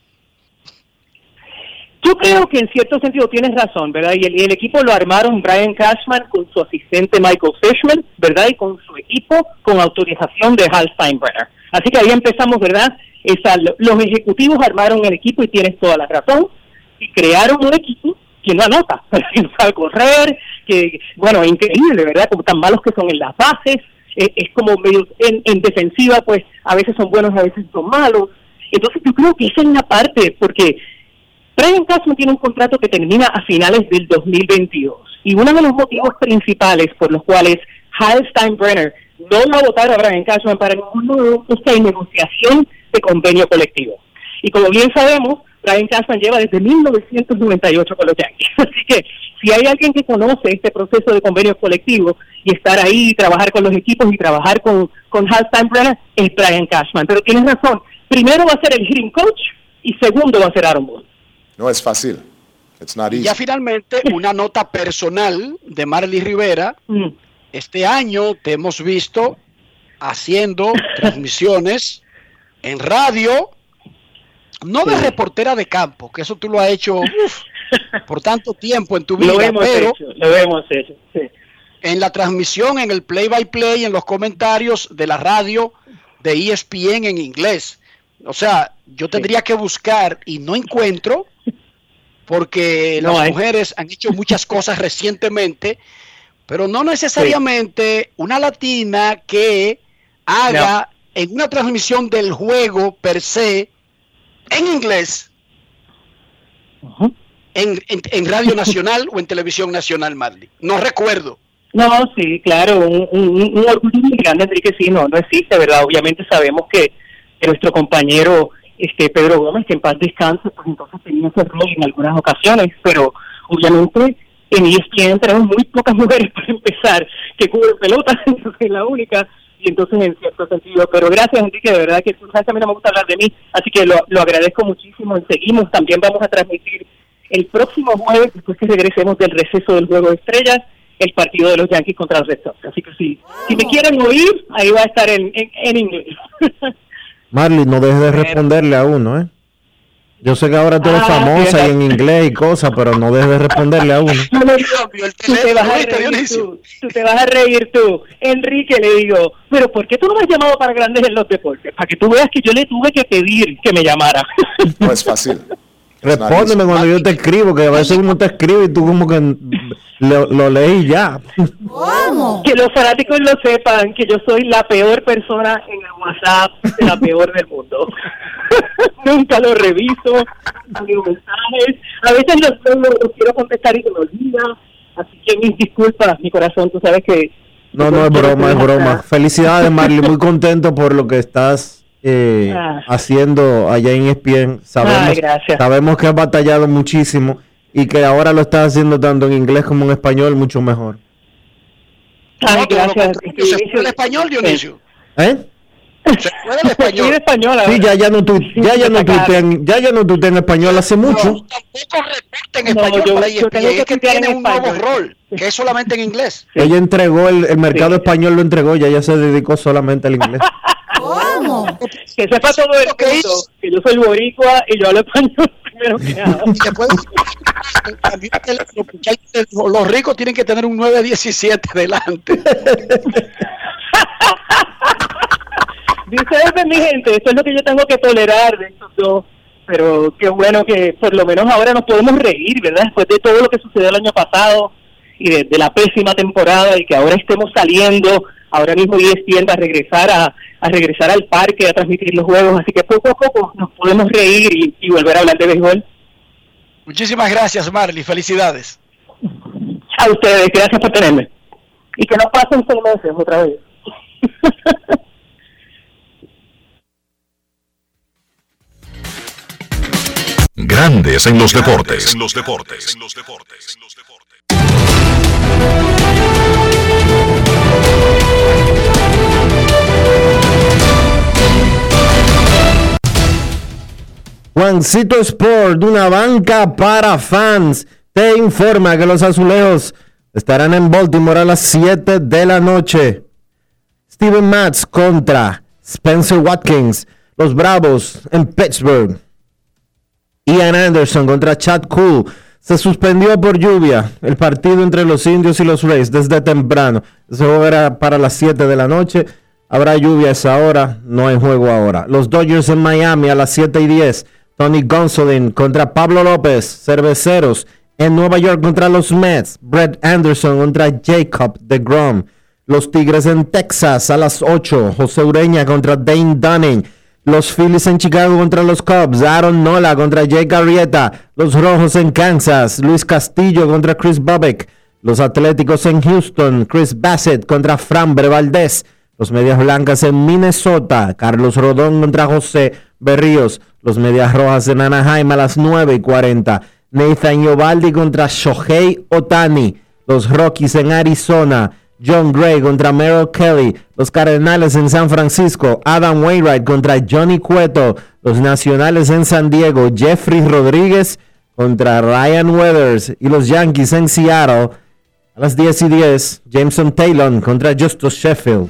Yo creo que en cierto sentido tienes razón, ¿verdad? Y el, equipo lo armaron Brian Cashman con su asistente Michael Fishman, ¿verdad? Y con su equipo con autorización de Hal Steinbrenner. Así que ahí empezamos, ¿verdad? Esa, los ejecutivos armaron el equipo y tienes toda la razón y crearon un equipo que no anota, que no sabe correr, que, bueno, increíble, ¿verdad? Como tan malos que son en las bases, eh, es como medio en, defensiva, pues a veces son buenos, a veces son malos. Entonces yo creo que esa es una parte, porque Brian Cashman tiene un contrato que termina a finales del 2022. Y uno de los motivos principales por los cuales Hal Steinbrenner no va a votar a Brian Cashman para ningún es que hay negociación de convenio colectivo. Y como bien sabemos, Brian Cashman lleva desde 1998 con los Yankees. Así que si hay alguien que conoce este proceso de convenio colectivo y estar ahí, trabajar con los equipos y trabajar con, con Hal Steinbrenner, es Brian Cashman. Pero tienes razón, primero va a ser el hitting coach y segundo va a ser Aaron Boone. No es fácil. It's not easy. Y ya finalmente una nota personal de Marley Rivera. Mm. Este año te hemos visto haciendo transmisiones en radio no de reportera de campo, que eso tú lo has hecho por tanto tiempo en tu vida, lo hemos pero hecho, lo hemos hecho, en la transmisión, en el play by play, en los comentarios de la radio de ESPN en inglés. O sea, yo tendría que buscar y no encuentro porque las mujeres han hecho muchas cosas recientemente, pero no necesariamente una latina que haga en una transmisión del juego per se en inglés en, en, Radio Nacional o en Televisión Nacional, Marley. No recuerdo. No, sí, claro, un, un, orgullo muy grande, Enrique, sí, no, no existe, ¿verdad? Obviamente sabemos que, nuestro compañero este Pedro Gómez, que en paz descanse, pues entonces tenía ese rol en algunas ocasiones, pero obviamente en ESPN tenemos muy pocas mujeres para empezar que cubren pelota, es la única, y entonces en cierto sentido, pero gracias Enrique, de verdad que a mí no me gusta hablar de mí, así que lo, lo agradezco muchísimo y seguimos, también vamos a transmitir el próximo jueves, después que regresemos del receso del Juego de Estrellas, el partido de los Yankees contra los Red Sox. Así que sí, si me quieren oír, ahí va a estar en, en, inglés. Marley, no dejes de responderle a uno, ¿eh? Yo sé que ahora tú eres ah, famosa y en inglés y cosas, pero no dejes de responderle a uno. tú, te vas a reír tú, tú te vas a reír tú. Enrique le digo, pero ¿por qué tú no me has llamado para Grandes en los Deportes? Para que tú veas que yo le tuve que pedir que me llamara. No es fácil. Respóndeme cuando yo te escribo, que a veces uno te escribe y tú como que lo, lo leí ya. ¿Cómo? Que los fanáticos lo sepan, que yo soy la peor persona en el WhatsApp, la peor del mundo. Nunca lo reviso, no mensajes. A veces los, los, quiero contestar y se me olvida. Así que mis disculpas, mi corazón, tú sabes que... No, no, es broma, es broma. Felicidades, Marley, muy contento por lo que estás eh, ah. haciendo allá en ESPN. Sabemos, sabemos que has batallado muchísimo y que ahora lo estás haciendo tanto en inglés como en español mucho mejor. Ay, gracias. ¿Se fue el español, Dionisio? ¿Eh? Se fue el español. español sí, ya, ya no tú, ya, ya no ya, ya no en español hace mucho. No, tampoco reporta en español yo, para ESPN, es que tiene un nuevo rol, que es solamente en inglés. Ella entregó, el, el mercado español lo entregó, ya ella se dedicó solamente al inglés. ¿Cómo? Que sepa todo el mundo que yo soy boricua y yo hablo español primero que nada. los ricos tienen que tener un 917 delante. Dice mi gente, esto es lo que yo tengo que tolerar de estos dos. Pero qué bueno que por lo menos ahora nos podemos reír, ¿verdad? Después de todo lo que sucedió el año pasado y de, de la pésima temporada y que ahora estemos saliendo ahora mismo ESPN va a regresar a, a, regresar al parque a transmitir los juegos, así que poco a poco nos podemos reír y, volver a hablar de béisbol. Muchísimas gracias, Marley, felicidades. A ustedes, gracias por tenerme. Y que no pasen seis meses otra vez. Grandes en los deportes. En los deportes. En los deportes. Juancito Sport, una banca para fans, te informa que los azulejos estarán en Baltimore a las 7 de la noche. Steven Matz contra Spencer Watkins. Los Bravos en Pittsburgh. Ian Anderson contra Chad Cool. Se suspendió por lluvia el partido entre los indios y los Rays desde temprano. Ese juego era para las 7 de la noche. Habrá lluvia a esa hora. No hay juego ahora. Los Dodgers en Miami a las 7 y 10. Tony Gonsolin contra Pablo López, Cerveceros. En Nueva York contra los Mets, Brett Anderson contra Jacob de Grom. Los Tigres en Texas a las 8, José Ureña contra Dane Dunning. Los Phillies en Chicago contra los Cubs, Aaron Nola contra Jake Arrieta. Los Rojos en Kansas, Luis Castillo contra Chris Bobek. Los Atléticos en Houston, Chris Bassett contra Fran Valdez. Los Medias Blancas en Minnesota, Carlos Rodón contra José Berríos. Los Medias Rojas en Anaheim a las 9 y 40. Nathan Yobaldi contra Shohei Otani. Los Rockies en Arizona. John Gray contra Merrill Kelly. Los Cardenales en San Francisco. Adam Wainwright contra Johnny Cueto. Los Nacionales en San Diego. Jeffrey Rodríguez contra Ryan Weathers. Y los Yankees en Seattle. A las 10 y 10. Jameson Taylor contra Justus Sheffield.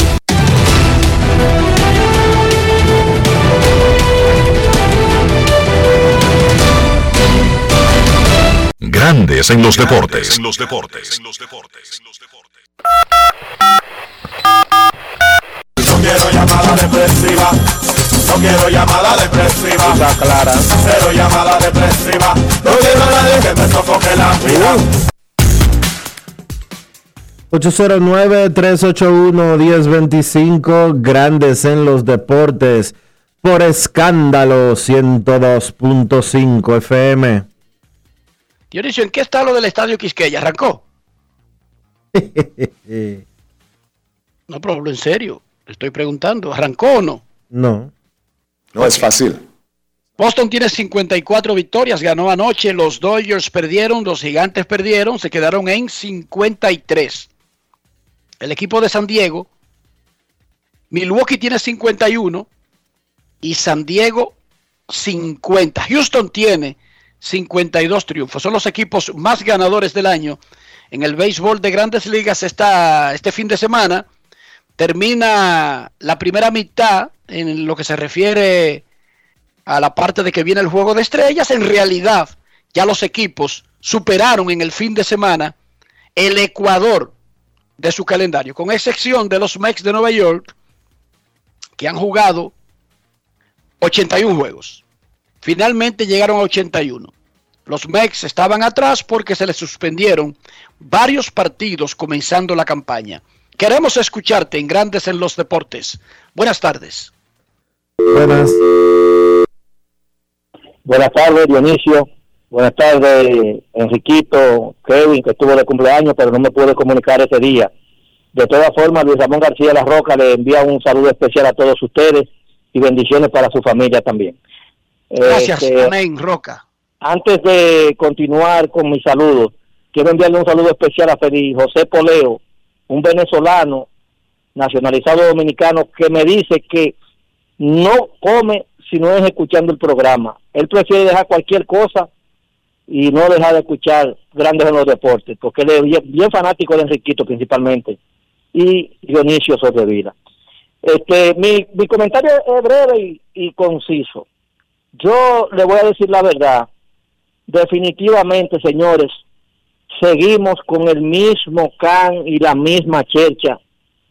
Grandes en los deportes. En los deportes. No quiero llamada depresiva. No quiero llamada depresiva. Está clara. Cero llamada depresiva. No quiero nadie que me sofoque la vida. 809-381-1025, Grandes en los Deportes, por escándalo 102.5 FM. Dionisio, ¿en qué está lo del Estadio Quisqueya? ¿Arrancó? no, pero hablo en serio. Le estoy preguntando, ¿arrancó o no? No. No es fácil. Boston tiene 54 victorias, ganó anoche, los Dodgers perdieron, los Gigantes perdieron, se quedaron en 53. El equipo de San Diego, Milwaukee tiene 51 y San Diego 50. Houston tiene 52 triunfos. Son los equipos más ganadores del año en el béisbol de grandes ligas esta, este fin de semana. Termina la primera mitad en lo que se refiere a la parte de que viene el juego de estrellas. En realidad, ya los equipos superaron en el fin de semana el Ecuador de su calendario, con excepción de los Mex de Nueva York, que han jugado 81 juegos. Finalmente llegaron a 81. Los Mex estaban atrás porque se les suspendieron varios partidos comenzando la campaña. Queremos escucharte en Grandes en los Deportes. Buenas tardes. Buenas. Buenas tardes, Dionisio. Buenas tardes, Enriquito, Kevin, que estuvo de cumpleaños, pero no me pude comunicar ese día. De todas formas, Luis Ramón García La Roca le envía un saludo especial a todos ustedes y bendiciones para su familia también. Gracias, Este, amén, Roca. Antes de continuar con mis saludos, quiero enviarle un saludo especial a Feliz José Poleo, un venezolano nacionalizado dominicano que me dice que no come si no es escuchando el programa. Él prefiere dejar cualquier cosa y no dejar de escuchar grandes en los deportes, porque él es bien, bien fanático de Enriquito principalmente y Dionisio Sobrevida. Este, mi, mi comentario es breve y, y conciso. Yo le voy a decir la verdad. Definitivamente, señores, seguimos con el mismo can y la misma chercha.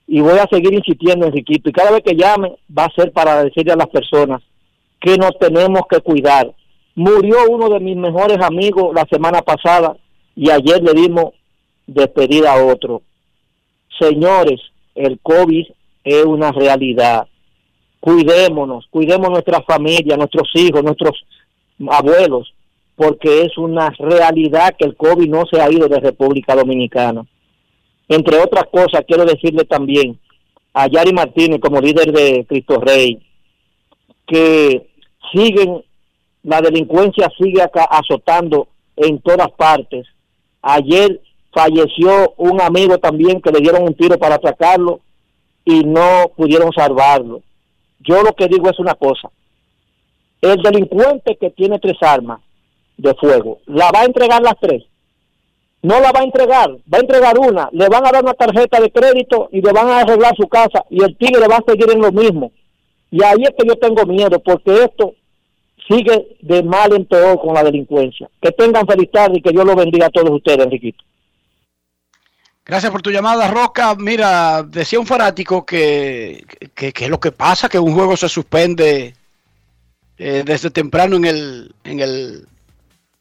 Y voy a seguir insistiendo, Enriquito. Y cada vez que llame, va a ser para decirle a las personas que nos tenemos que cuidar. Murió uno de mis mejores amigos la semana pasada y ayer le dimos despedida a otro. Señores, el COVID es una realidad. Cuidémonos, cuidemos nuestra familia, nuestros hijos, nuestros abuelos, porque es una realidad que el COVID no se ha ido de República Dominicana. Entre otras cosas, quiero decirle también a Yari Martínez como líder de Cristo Rey, que siguen, la delincuencia sigue acá azotando en todas partes. Ayer falleció un amigo también que le dieron un tiro para atracarlo y no pudieron salvarlo. Yo lo que digo es una cosa. El delincuente que tiene tres armas de fuego, ¿la va a entregar las tres? No la va a entregar, va a entregar una, le van a dar una tarjeta de crédito y le van a arreglar su casa y el tigre va a seguir en lo mismo. Y ahí es que yo tengo miedo porque esto sigue de mal en peor con la delincuencia. Que tengan feliz tarde y que Dios los bendiga a todos ustedes, Enriquito. Gracias por tu llamada, Roca. Mira, decía un fanático que, que, que lo que pasa que un juego se suspende eh, desde temprano en el, en el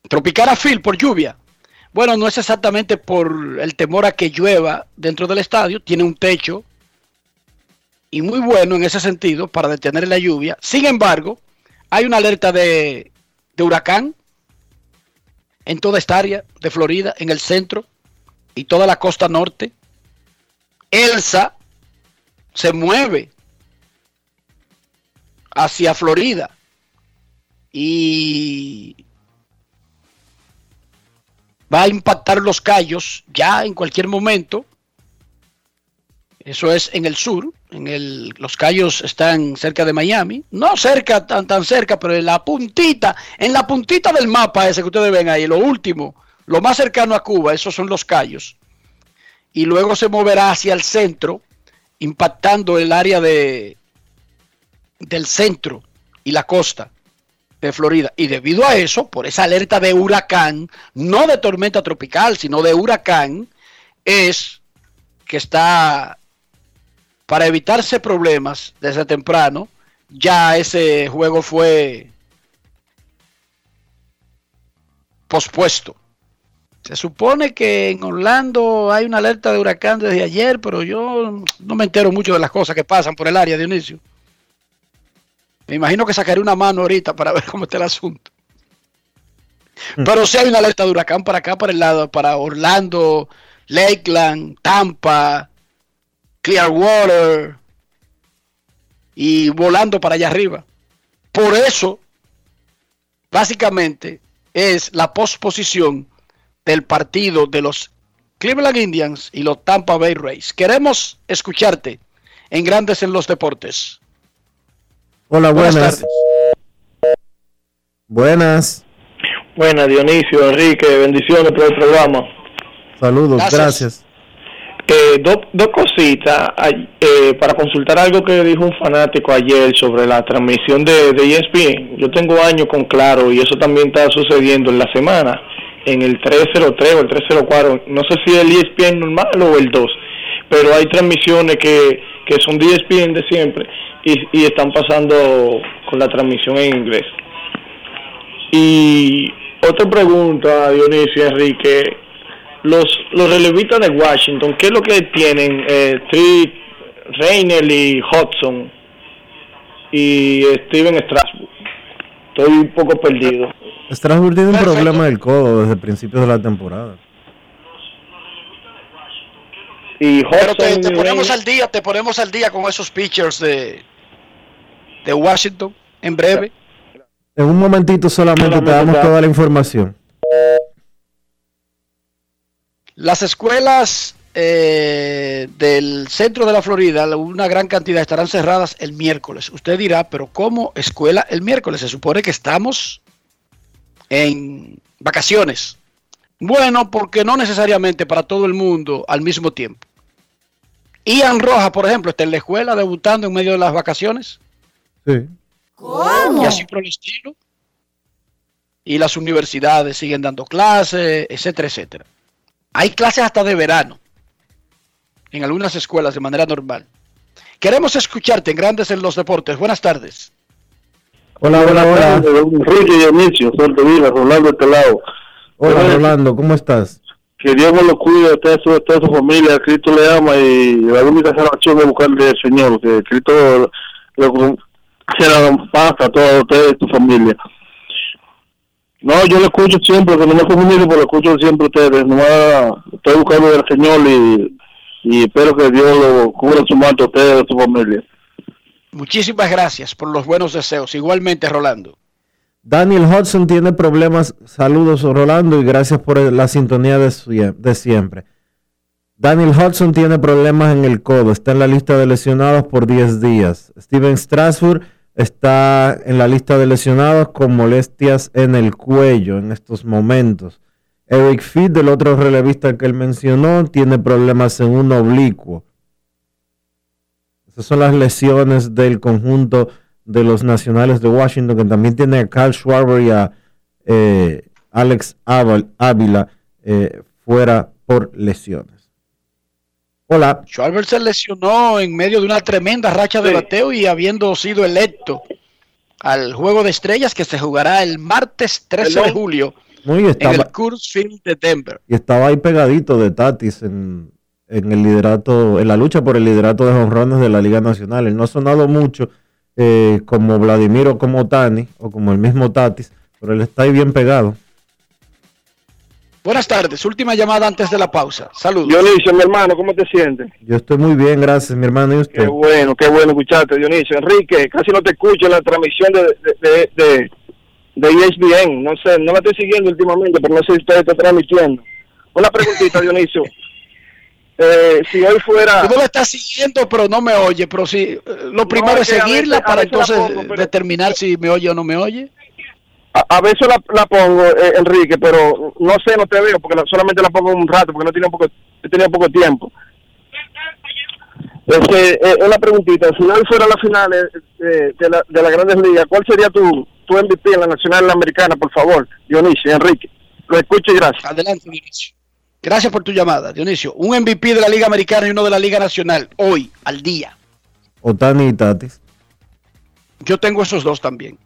Tropicana Field por lluvia. Bueno, no es exactamente por el temor a que llueva dentro del estadio, tiene un techo y muy bueno en ese sentido para detener la lluvia. Sin embargo, hay una alerta de, de huracán en toda esta área de Florida, en el centro y toda la costa norte. Elsa se mueve hacia Florida y va a impactar los callos ya en cualquier momento. Eso es en el sur, en el, los callos están cerca de Miami, no cerca, tan, tan cerca, pero en la puntita, en la puntita del mapa ese que ustedes ven ahí, lo último, lo más cercano a Cuba, esos son los callos. Y luego se moverá hacia el centro, impactando el área de, del centro y la costa de Florida. Y debido a eso, por esa alerta de huracán, no de tormenta tropical, sino de huracán, es que está, para evitarse problemas desde temprano, ya ese juego fue pospuesto. Se supone que en Orlando hay una alerta de huracán desde ayer, pero yo no me entero mucho de las cosas que pasan por el área, Dionisio. Me imagino que sacaré una mano ahorita para ver cómo está el asunto. Pero sí hay una alerta de huracán para acá, para el lado, para Orlando, Lakeland, Tampa, Clearwater y volando para allá arriba. Por eso, básicamente, es la posposición del partido de los Cleveland Indians y los Tampa Bay Rays. Queremos escucharte en Grandes en los Deportes. Hola, buenas. Buenas. Buenas, Dionisio, Enrique, bendiciones por el programa. Saludos, gracias. Eh, dos, dos cositas eh, para consultar algo que dijo un fanático ayer sobre la transmisión de, de ESPN. Yo tengo años con Claro y eso también está sucediendo en la semana, en el 303 o el 304, no sé si el ESPN normal o el 2, pero hay transmisiones que, que son ESPN de siempre y, están pasando con la transmisión en inglés. Y otra pregunta, Dionisio Enrique, los, los relevistas de Washington, ¿qué es lo que tienen? Eh, Reynel y Hudson y Steven Strasburg. Estoy un poco perdido. Strasburg tiene un problema del codo desde principios de la temporada. Y Pero te, ponemos al día, te ponemos al día con esos pitchers de, de Washington en breve. En un momentito solamente te damos toda la información. Las escuelas eh, del centro de la Florida, una gran cantidad estarán cerradas el miércoles. Usted dirá, pero ¿cómo escuela el miércoles? Se supone que estamos en vacaciones. Bueno, porque no necesariamente para todo el mundo al mismo tiempo. Ian Rojas, por ejemplo, está en la escuela debutando en medio de las vacaciones. Sí. Y así por el estilo. Y las universidades siguen dando clases, etcétera, etcétera. Hay clases hasta de verano en algunas escuelas de manera normal. Queremos escucharte en Grandes en los Deportes. Buenas tardes. Hola, hola, hola. Enrique Dionisio, Suerte Vila, Rolando este lado. Hola, Rolando, ¿cómo estás? Que Dios me lo cuide a usted, a toda su familia, Cristo le ama y la única salvación es buscarle al Señor, que Cristo lo será paz a todos ustedes y su familia. No, yo lo escucho siempre, que no me comunico, pero lo escucho siempre a ustedes. Nomás estoy buscando al Señor y, y espero que Dios lo cubra su manto a ustedes y a su familia. Muchísimas gracias por los buenos deseos. Igualmente, Rolando. Daniel Hudson tiene problemas. Saludos, Rolando, y gracias por la sintonía de, sie- de siempre. Daniel Hudson tiene problemas en el codo. Está en la lista de lesionados por 10 días. Steven Strasburg está en la lista de lesionados con molestias en el cuello en estos momentos. Eric Fitt, el otro relevista que él mencionó, tiene problemas en un oblicuo. Esas son las lesiones del conjunto de los nacionales de Washington, que también tiene a Carl Schwarber y a eh, Alex Ávila eh, fuera por lesiones. Hola. Schwarber se lesionó en medio de una tremenda racha de bateo y habiendo sido electo al Juego de Estrellas que se jugará el martes 13 de julio En estaba, el Coors Field de Denver. y estaba ahí pegadito de Tatis en, en el liderato, en la lucha por el liderato de jonrones de la Liga Nacional. Él no ha sonado mucho eh, como Vladimir o como Tani o como el mismo Tatis, pero él está ahí bien pegado. Buenas tardes, última llamada antes de la pausa. Saludos. Dionisio, mi hermano, ¿cómo te sientes? Yo estoy muy bien, gracias, mi hermano. ¿Y usted? Qué bueno, qué bueno escucharte, Dionisio. Enrique, casi no te escucho en la transmisión de, de, de, de, de ESPN. No sé, no la estoy siguiendo últimamente, pero no sé si usted está transmitiendo. Una preguntita, Dionisio. Eh, si hoy fuera... Tú la estás siguiendo, pero no me oye. Pero sí, eh, lo primero No, es que seguirla veces- para entonces pongo, pero- determinar si me oye o no me oye. A, a veces la, la pongo, eh, Enrique, pero no sé, no te veo, porque la- solamente la pongo un rato, porque no tenía poco, tenido poco tiempo. Este, eh, una preguntita, si hoy fuera la final eh, de, la, de la Grandes Ligas, ¿cuál sería tu, tu MVP en la Nacional y la Americana, por favor, Dionisio, Enrique? Lo escucho y gracias. Adelante, Dionisio. Gracias por tu llamada, Dionisio. Un MVP de la Liga Americana y uno de la Liga Nacional, hoy, al día. Otani y Tatis. Yo tengo esos dos también.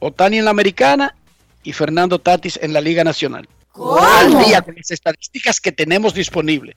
Otani en la Americana y Fernando Tatis en la Liga Nacional. al día con las estadísticas que tenemos disponibles.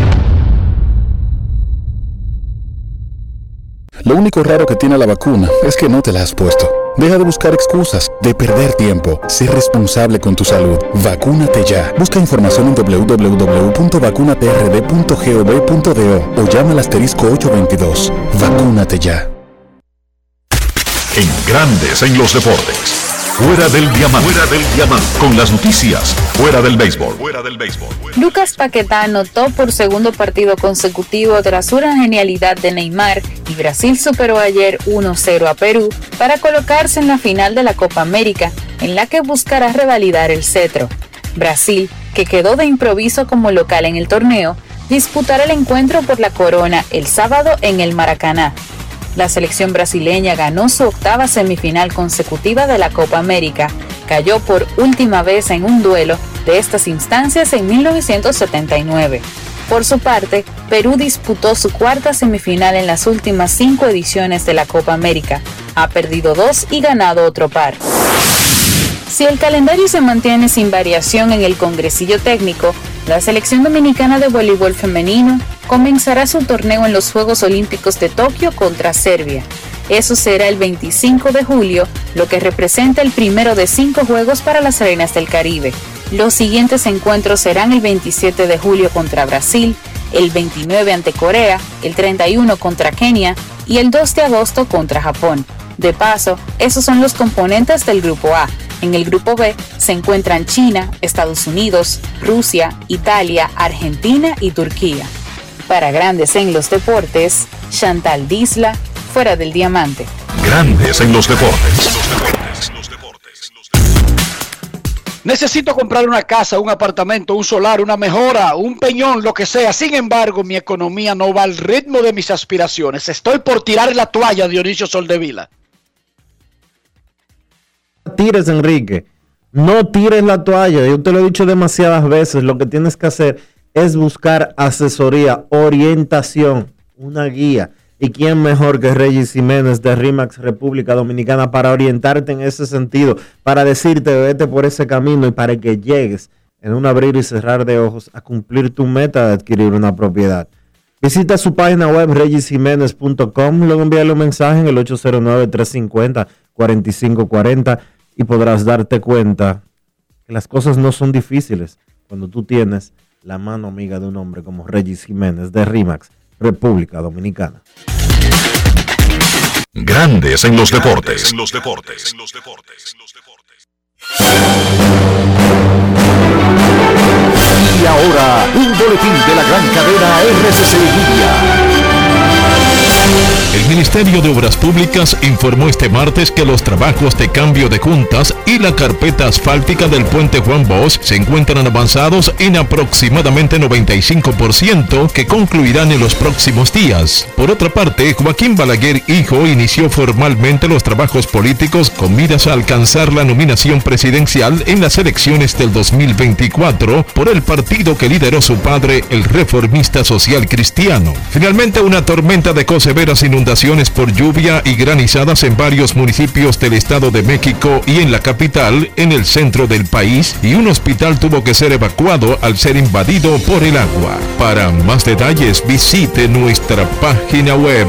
Lo único raro que tiene la vacuna es que no te la has puesto. Deja de buscar excusas, de perder tiempo. Sé responsable con tu salud. Vacúnate ya. Busca información en www.vacunatrd.gov.do o llama al asterisco 822. Vacúnate ya. En Grandes en los deportes. Fuera del diamante. Fuera del diamante. Con las noticias. Fuera del béisbol. Fuera del béisbol. Lucas Paquetá anotó por segundo partido consecutivo tras una genialidad de Neymar y Brasil superó ayer 1-0 a Perú para colocarse en la final de la Copa América, en la que buscará revalidar el cetro. Brasil, que quedó de improviso como local en el torneo, disputará el encuentro por la corona el sábado en el Maracaná. La selección brasileña ganó su octava semifinal consecutiva de la Copa América. Cayó por última vez en un duelo de estas instancias en 1979. Por su parte, Perú disputó su cuarta semifinal en las últimas cinco ediciones de la Copa América. Ha perdido dos y ganado otro par. Si el calendario se mantiene sin variación en el Congresillo Técnico, la selección dominicana de voleibol femenino comenzará su torneo en los Juegos Olímpicos de Tokio contra Serbia. Eso será el 25 de julio, lo que representa el primero de cinco Juegos para las Arenas del Caribe. Los siguientes encuentros serán el 27 de julio contra Brasil, el 29 ante Corea, el 31 contra Kenia y el 2 de agosto contra Japón. De paso, esos son los componentes del Grupo A. En el Grupo B se encuentran China, Estados Unidos, Rusia, Italia, Argentina y Turquía. Para Grandes en los Deportes, Chantal Disla, fuera del diamante. Grandes en los deportes. Necesito comprar una casa, un apartamento, un solar, una mejora, un peñón, lo que sea. Sin embargo, mi economía no va al ritmo de mis aspiraciones. Estoy por tirar la toalla, Dionisio Soldevila. tires, Enrique. No tires la toalla. Yo te lo he dicho demasiadas veces. Lo que tienes que hacer es buscar asesoría, orientación, una guía. ¿Y quién mejor que Regis Jiménez de RIMAX República Dominicana para orientarte en ese sentido, para decirte vete por ese camino y para que llegues en un abrir y cerrar de ojos a cumplir tu meta de adquirir una propiedad? Visita su página web regisjiménez.com, luego envíale un mensaje en el 809-350-4540 y podrás darte cuenta que las cosas no son difíciles cuando tú tienes la mano amiga de un hombre como Regis Jiménez de RIMAX, República Dominicana. Grandes en los deportes. En los deportes. Y ahora, un boletín de la gran cadena RCC Media. El Ministerio de Obras Públicas informó este martes que los trabajos de cambio de juntas y la carpeta asfáltica del puente Juan Bosch se encuentran avanzados en aproximadamente 95% que concluirán en los próximos días. Por otra parte, Joaquín Balaguer Hijo inició formalmente los trabajos políticos con miras a alcanzar la nominación presidencial en las elecciones del 2024 por el partido que lideró su padre, el reformista social cristiano. Finalmente, una tormenta dejó severas inundaciones por lluvia y granizadas en varios municipios del Estado de México y en la capital, en el centro del país, y un hospital tuvo que ser evacuado al ser invadido por el agua. Para más detalles visite nuestra página web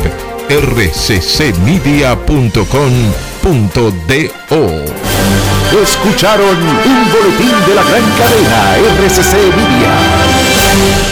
rccmedia.com.do. Escucharon un boletín de la gran cadena RCC Media.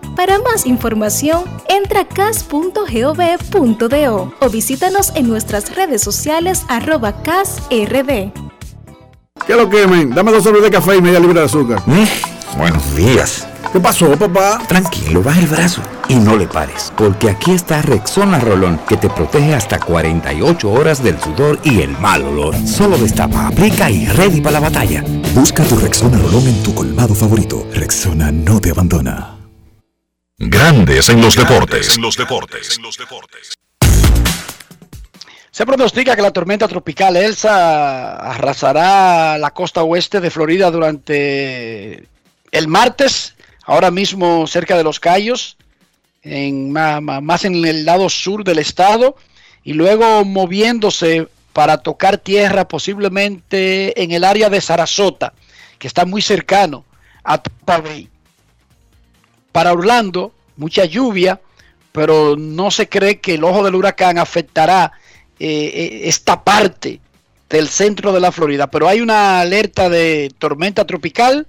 Para más información, entra a cas.gov.do o visítanos en nuestras redes sociales arroba casrd. ¿Qué lo quemen? Dame dos sobres de café y media libra de azúcar. Mm, buenos días. ¿Qué pasó, papá? Tranquilo, baja el brazo y no le pares, porque aquí está Rexona Rolón, que te protege hasta 48 horas del sudor y el mal olor. Solo destapa, aplica y ready para la batalla. Busca tu Rexona Rolón en tu colmado favorito. Rexona no te abandona. Grandes en los deportes. En los deportes. Se pronostica que la tormenta tropical Elsa arrasará la costa oeste de Florida durante el martes, ahora mismo cerca de los Cayos, en, más en el lado sur del estado, y luego moviéndose para tocar tierra posiblemente en el área de Sarasota, que está muy cercano a Tampa Bay. Para Orlando, mucha lluvia, pero no se cree que el ojo del huracán afectará eh, eh, esta parte del centro de la Florida. Pero hay una alerta de tormenta tropical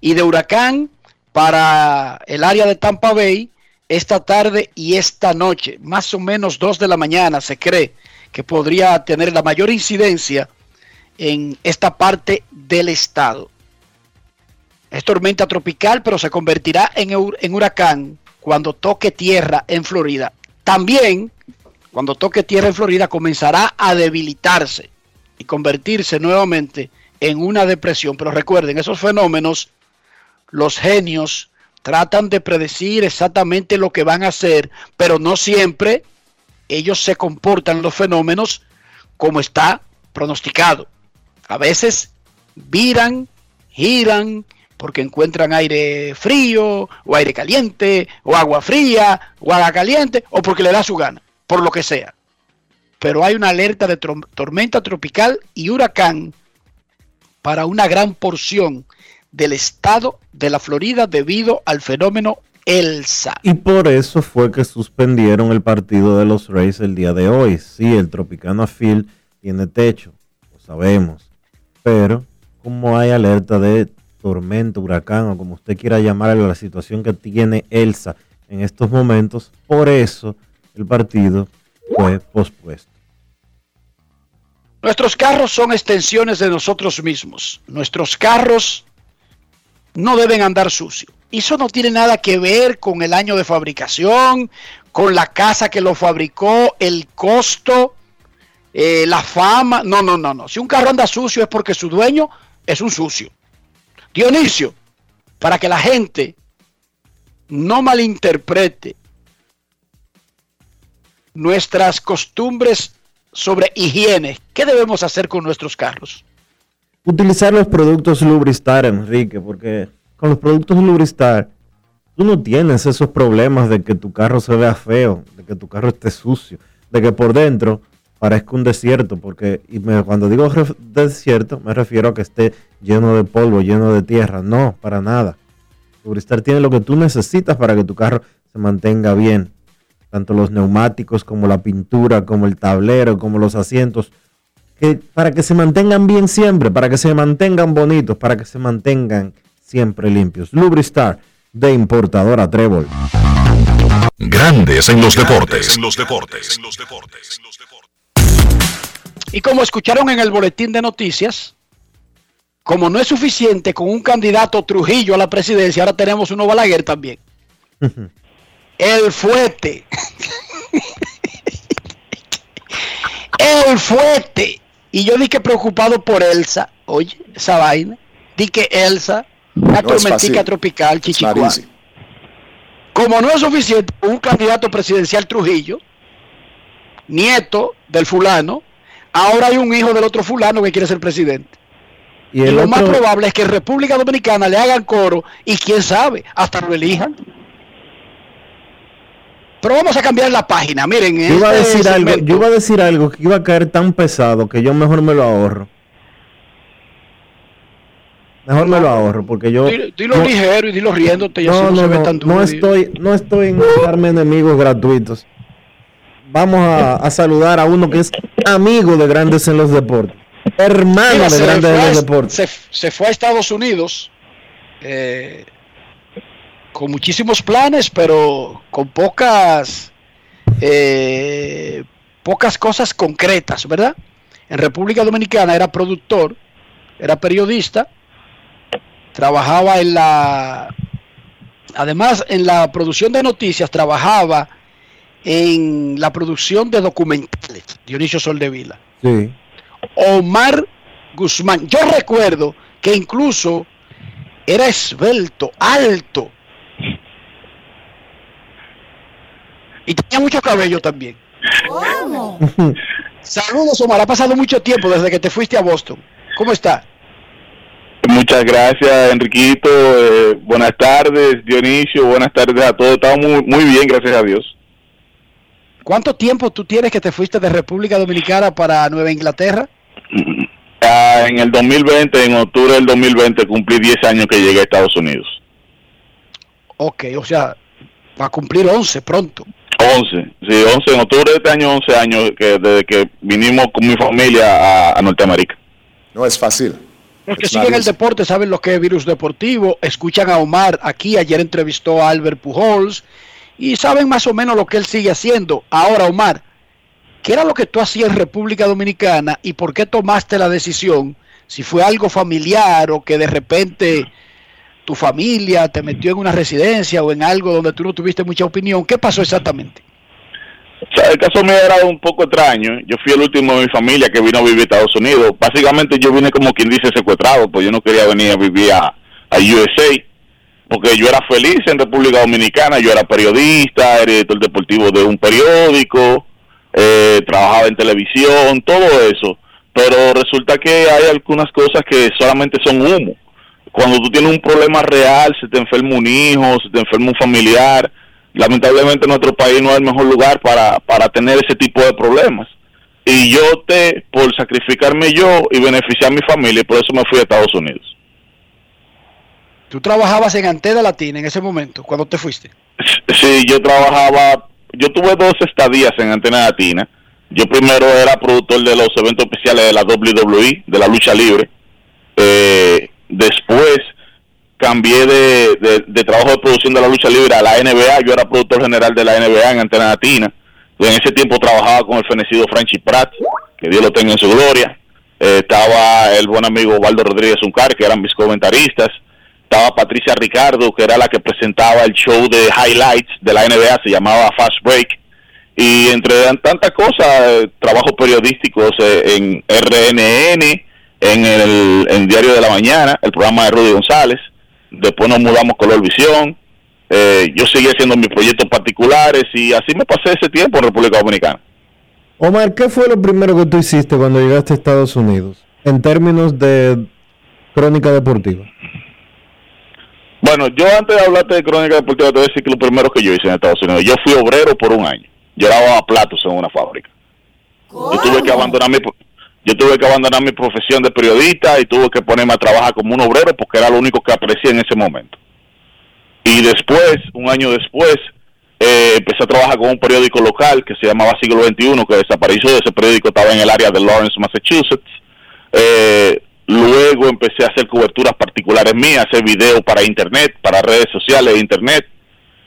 y de huracán para el área de Tampa Bay esta tarde y esta noche. Más o menos 2 de la mañana se cree que podría tener la mayor incidencia en esta parte del estado. Es tormenta tropical, pero se convertirá en, huracán cuando toque tierra en Florida. También, cuando toque tierra en Florida, comenzará a debilitarse y convertirse nuevamente en una depresión. Pero recuerden, esos fenómenos, los genios tratan de predecir exactamente lo que van a hacer, pero no siempre ellos se comportan los fenómenos como está pronosticado. A veces viran, giran, porque encuentran aire frío o aire caliente o agua fría o agua caliente o porque le da su gana, por lo que sea. Pero hay una alerta de tormenta tropical y huracán para una gran porción del estado de la Florida debido al fenómeno Elsa. Y por eso fue que suspendieron el partido de los Rays el día de hoy. Sí, el Tropicana Field tiene techo, lo sabemos. Pero como hay alerta de tormenta, huracán o como usted quiera llamarlo, la situación que tiene Elsa en estos momentos. Por eso el partido fue pospuesto. Nuestros carros son extensiones de nosotros mismos. Nuestros carros no deben andar sucios. Y eso no tiene nada que ver con el año de fabricación, con la casa que lo fabricó, el costo, eh, la fama. No, no, no, no. Si un carro anda sucio es porque su dueño es un sucio. Dionisio, para que la gente no malinterprete nuestras costumbres sobre higiene, ¿qué debemos hacer con nuestros carros? Utilizar los productos Lubristar, Enrique, porque con los productos Lubristar tú no tienes esos problemas de que tu carro se vea feo, de que tu carro esté sucio, de que por dentro parezca un desierto, porque y cuando digo desierto me refiero a que esté lleno de polvo, lleno de tierra, no, para nada. Lubristar tiene lo que tú necesitas para que tu carro se mantenga bien tanto los neumáticos como la pintura, como el tablero, como los asientos, que, para que se mantengan bien siempre, para que se mantengan bonitos, para que se mantengan siempre limpios. Lubristar de importadora Trébol. Grandes en los deportes. En los deportes. En los deportes. Y como escucharon en el boletín de noticias, como no es suficiente con un candidato Trujillo a la presidencia, ahora tenemos uno Balaguer también. El fuete. El fuete. Y yo dije preocupado por Elsa. Oye, esa vaina. Di que Elsa, una tormentica tropical, chichicuá. Como no es suficiente un candidato presidencial Trujillo, nieto del fulano, ahora hay un hijo del otro fulano que quiere ser presidente. Y, lo más probable es que en República Dominicana le hagan coro y quién sabe, hasta lo elijan. Pero vamos a cambiar la página. Miren, yo iba, a este decir algo, yo iba a decir algo que iba a caer tan pesado que yo mejor me lo ahorro. Mejor me lo ahorro porque yo. Dilo, ligero y dilo riéndote. no, no, no, no estoy, no estoy en darme enemigos gratuitos. Vamos a, saludar a uno que es amigo de Grandes en los Deportes. Hermano de Grandes en los Deportes. Se, se, fue a Estados Unidos. Eh, con muchísimos planes, pero con pocas, eh, pocas cosas concretas, ¿verdad? En República Dominicana era productor, era periodista, trabajaba en la, además en la producción de noticias, trabajaba en la producción de documentales, Dionisio Soldevila. Sí. Omar Guzmán, yo recuerdo que incluso era esbelto, alto, Y tenía mucho cabello también. ¿Cómo? Saludos, Omar. Ha pasado mucho tiempo desde que te fuiste a Boston. ¿Cómo está? Muchas gracias, Enriquito. Eh, buenas tardes, Dionisio. Buenas tardes a todos. Estamos muy, muy bien, gracias a Dios. ¿Cuánto tiempo tú tienes que te fuiste de República Dominicana para Nueva Inglaterra? Ah, en el 2020, en octubre del 2020, cumplí 10 años que llegué a Estados Unidos. Ok, o sea, va a cumplir 11 pronto. 11, sí, 11, en octubre de este año, 11 años que, desde que vinimos con mi familia a, Norteamérica. No es fácil. Los que siguen el deporte saben lo que es virus deportivo, escuchan a Omar aquí, ayer entrevistó a Albert Pujols y saben más o menos lo que él sigue haciendo. Ahora, Omar, ¿qué era lo que tú hacías en República Dominicana y por qué tomaste la decisión? Si fue algo familiar o que de repente tu familia te metió en una residencia o en algo donde tú no tuviste mucha opinión. ¿Qué pasó exactamente? el caso mío era un poco extraño. Yo fui el último de mi familia que vino a vivir a Estados Unidos. Básicamente yo vine como quien dice secuestrado, pues yo no quería venir a vivir a, USA, porque yo era feliz en República Dominicana, yo era periodista, era editor deportivo de un periódico, eh, trabajaba en televisión, todo eso. Pero resulta que hay algunas cosas que solamente son humo cuando tú tienes un problema real, se te enferma un hijo, se te enferma un familiar, lamentablemente nuestro país no es el mejor lugar para, para tener ese tipo de problemas. Y yo opté por sacrificarme yo y beneficiar a mi familia, por eso me fui a Estados Unidos. ¿Tú trabajabas en Antena Latina en ese momento, cuando te fuiste? Sí, yo trabajaba, yo tuve dos estadías en Antena Latina. Yo primero era productor de los eventos especiales de la WWE, de la lucha libre. Eh, Después cambié de, de, trabajo de producción de la lucha libre a la NBA. Yo era productor general de la NBA en Antena Latina. En ese tiempo trabajaba con el fenecido Franchi Pratt, que Dios lo tenga en su gloria. eh, estaba el buen amigo Waldo Rodríguez Uncar, que eran mis comentaristas, estaba Patricia Ricardo, que era la que presentaba el show de highlights de la NBA, se llamaba Fast Break, y entre tantas cosas, eh, trabajos periodísticos en RNN, en el Diario de la Mañana, el programa de Rudy González, después nos mudamos Color Visión, eh, yo seguí haciendo mis proyectos particulares y así me pasé ese tiempo en República Dominicana. Omar, ¿qué fue lo primero que tú hiciste cuando llegaste a Estados Unidos en términos de crónica deportiva? Bueno, yo antes de hablarte de crónica deportiva, te voy a decir que lo primero que yo hice en Estados Unidos, yo fui obrero por un año. Yo lavaba platos en una fábrica. Yo tuve que abandonar mi yo tuve que abandonar mi profesión de periodista y tuve que ponerme a trabajar como un obrero porque era lo único que aparecía en ese momento. Y después, un año después, eh, empecé a trabajar con un periódico local que se llamaba Siglo XXI, que desapareció. Ese periódico estaba en el área de Lawrence, Massachusetts. Eh, luego empecé a hacer coberturas particulares mías, hacer videos para internet, para redes sociales de internet,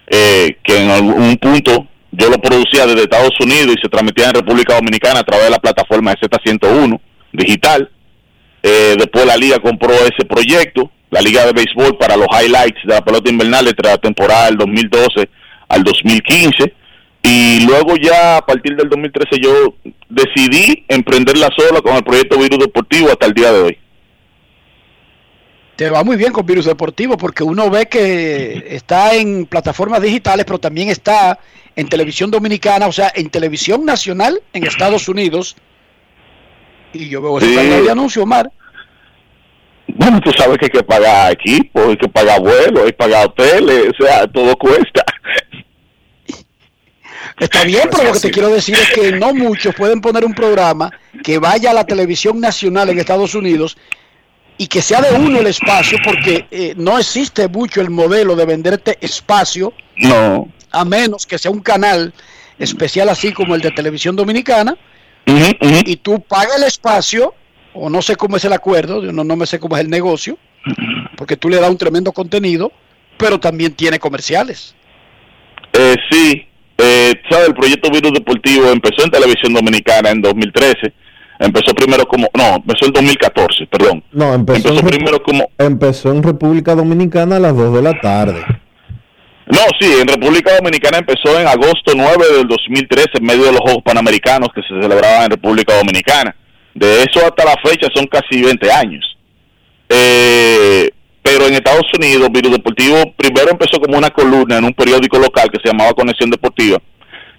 eh, que en algún punto yo lo producía desde Estados Unidos y se transmitía en República Dominicana a través de la plataforma de Z101 digital. Eh, después la liga compró ese proyecto, la liga de béisbol para los highlights de la pelota invernal entre la temporada del 2012 al 2015 y luego ya a partir del 2013 yo decidí emprenderla sola con el proyecto Virus Deportivo hasta el día de hoy. Te va muy bien con Virus Deportivo porque uno ve que está en plataformas digitales, pero también está en televisión dominicana, o sea, en televisión nacional en Estados Unidos. Y yo veo ese de anuncio, Omar. Bueno, tú sabes que hay que pagar equipo, hay que pagar vuelos, hay que pagar hoteles, o sea, todo cuesta. Está bien, pero lo que te quiero decir es que no muchos pueden poner un programa que vaya a la televisión nacional en Estados Unidos y que sea de uno el espacio, porque eh, no existe mucho el modelo de venderte espacio. No. A menos que sea un canal especial así como el de televisión dominicana. Y tú pagas el espacio, o no sé cómo es el acuerdo, no, no me sé cómo es el negocio, porque tú le das un tremendo contenido, pero también tiene comerciales. Eh, sí, eh, ¿sabes? El proyecto Virus Deportivo empezó en televisión dominicana en 2013 Empezó primero como, no, empezó en 2014, perdón. No, empezó, en primero como... Empezó en República Dominicana a las 2 de la tarde. No, sí, en República Dominicana empezó en agosto 9 del 2013 en medio de los Juegos Panamericanos que se celebraban en República Dominicana. De eso hasta la fecha son casi 20 años. Eh, pero en Estados Unidos, Virus Deportivo primero empezó como una columna en un periódico local que se llamaba Conexión Deportiva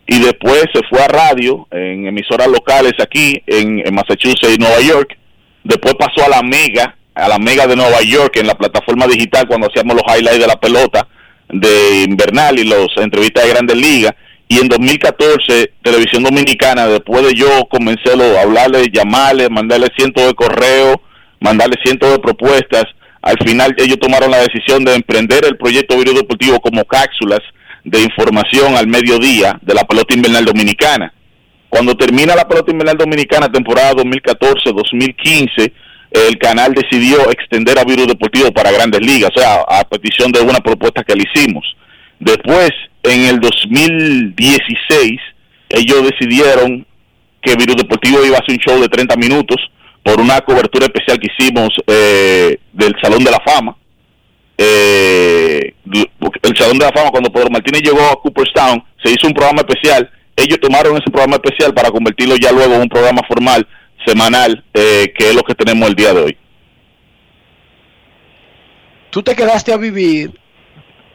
y después se fue a radio en emisoras locales aquí en, Massachusetts y Nueva York. Después pasó a la Mega, a la Mega de Nueva York en la plataforma digital cuando hacíamos los highlights de la pelota de invernal y los entrevistas de Grandes Ligas. Y en 2014, Televisión Dominicana, después de yo comencé a hablarle, llamarle, mandarle cientos de correos, mandarle cientos de propuestas, al final ellos tomaron la decisión de emprender el proyecto Virus Deportivo como cápsulas de información al mediodía de la pelota invernal dominicana. Cuando termina la pelota invernal dominicana, temporada 2014-2015, el canal decidió extender a Virus Deportivo para grandes ligas, o sea, a petición de una propuesta que le hicimos. Después, en el 2016, ellos decidieron que Virus Deportivo iba a hacer un show de 30 minutos por una cobertura especial que hicimos eh, del Salón de la Fama eh, el Salón de la Fama, cuando Pedro Martínez llegó a Cooperstown, se hizo un programa especial. Ellos tomaron ese programa especial para convertirlo ya luego en un programa formal, semanal, eh, que es lo que tenemos el día de hoy. Tú te quedaste a vivir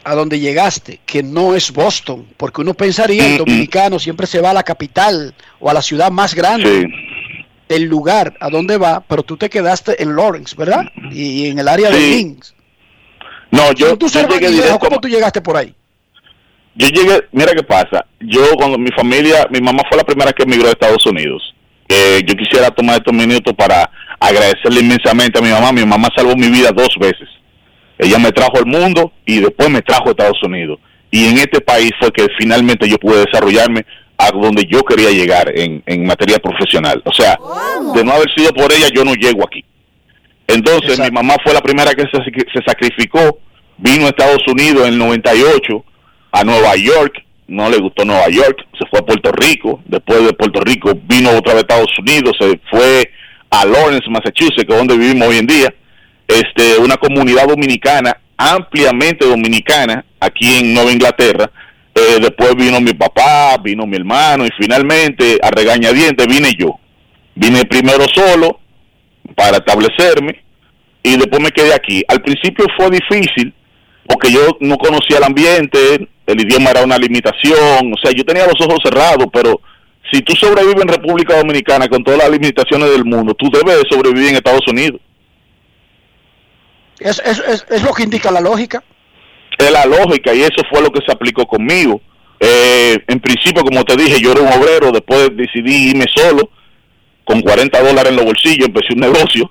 a donde llegaste, que no es Boston, porque uno pensaría, el dominicano siempre se va a la capital o a la ciudad más grande. El lugar a donde va, pero tú te quedaste en Lawrence, ¿verdad? Y, en el área de Links. No, yo, llegué ¿Cómo tú llegaste por ahí? Yo llegué, mira qué pasa. Yo, cuando mi familia, mi mamá fue la primera que emigró a Estados Unidos. Eh, yo quisiera tomar estos minutos para agradecerle inmensamente a mi mamá. Mi mamá salvó mi vida dos veces. Ella me trajo al mundo y después me trajo a Estados Unidos. Y en este país fue que finalmente yo pude desarrollarme a donde yo quería llegar en, en materia profesional. O sea, de no haber sido por ella, yo no llego aquí. Entonces mi mamá fue la primera que se, sacrificó, vino a Estados Unidos en el 98, a Nueva York, no le gustó Nueva York, se fue a Puerto Rico, después de Puerto Rico vino otra vez a Estados Unidos, se fue a Lawrence, Massachusetts, que es donde vivimos hoy en día, este, una comunidad dominicana, ampliamente dominicana, aquí en Nueva Inglaterra. Eh, después vino mi papá, vino mi hermano y finalmente, a regañadientes, vine yo. Vine primero solo para establecerme y después me quedé aquí. Al principio fue difícil porque yo no conocía el ambiente, el idioma era una limitación, o sea, yo tenía los ojos cerrados, pero si tú sobrevives en República Dominicana con todas las limitaciones del mundo, tú debes de sobrevivir en Estados Unidos. Es, es, es, es lo que indica la lógica. Es la lógica y eso fue lo que se aplicó conmigo. Eh, en principio, como te dije, yo era un obrero, después decidí irme solo, con 40 dólares en los bolsillos, empecé un negocio.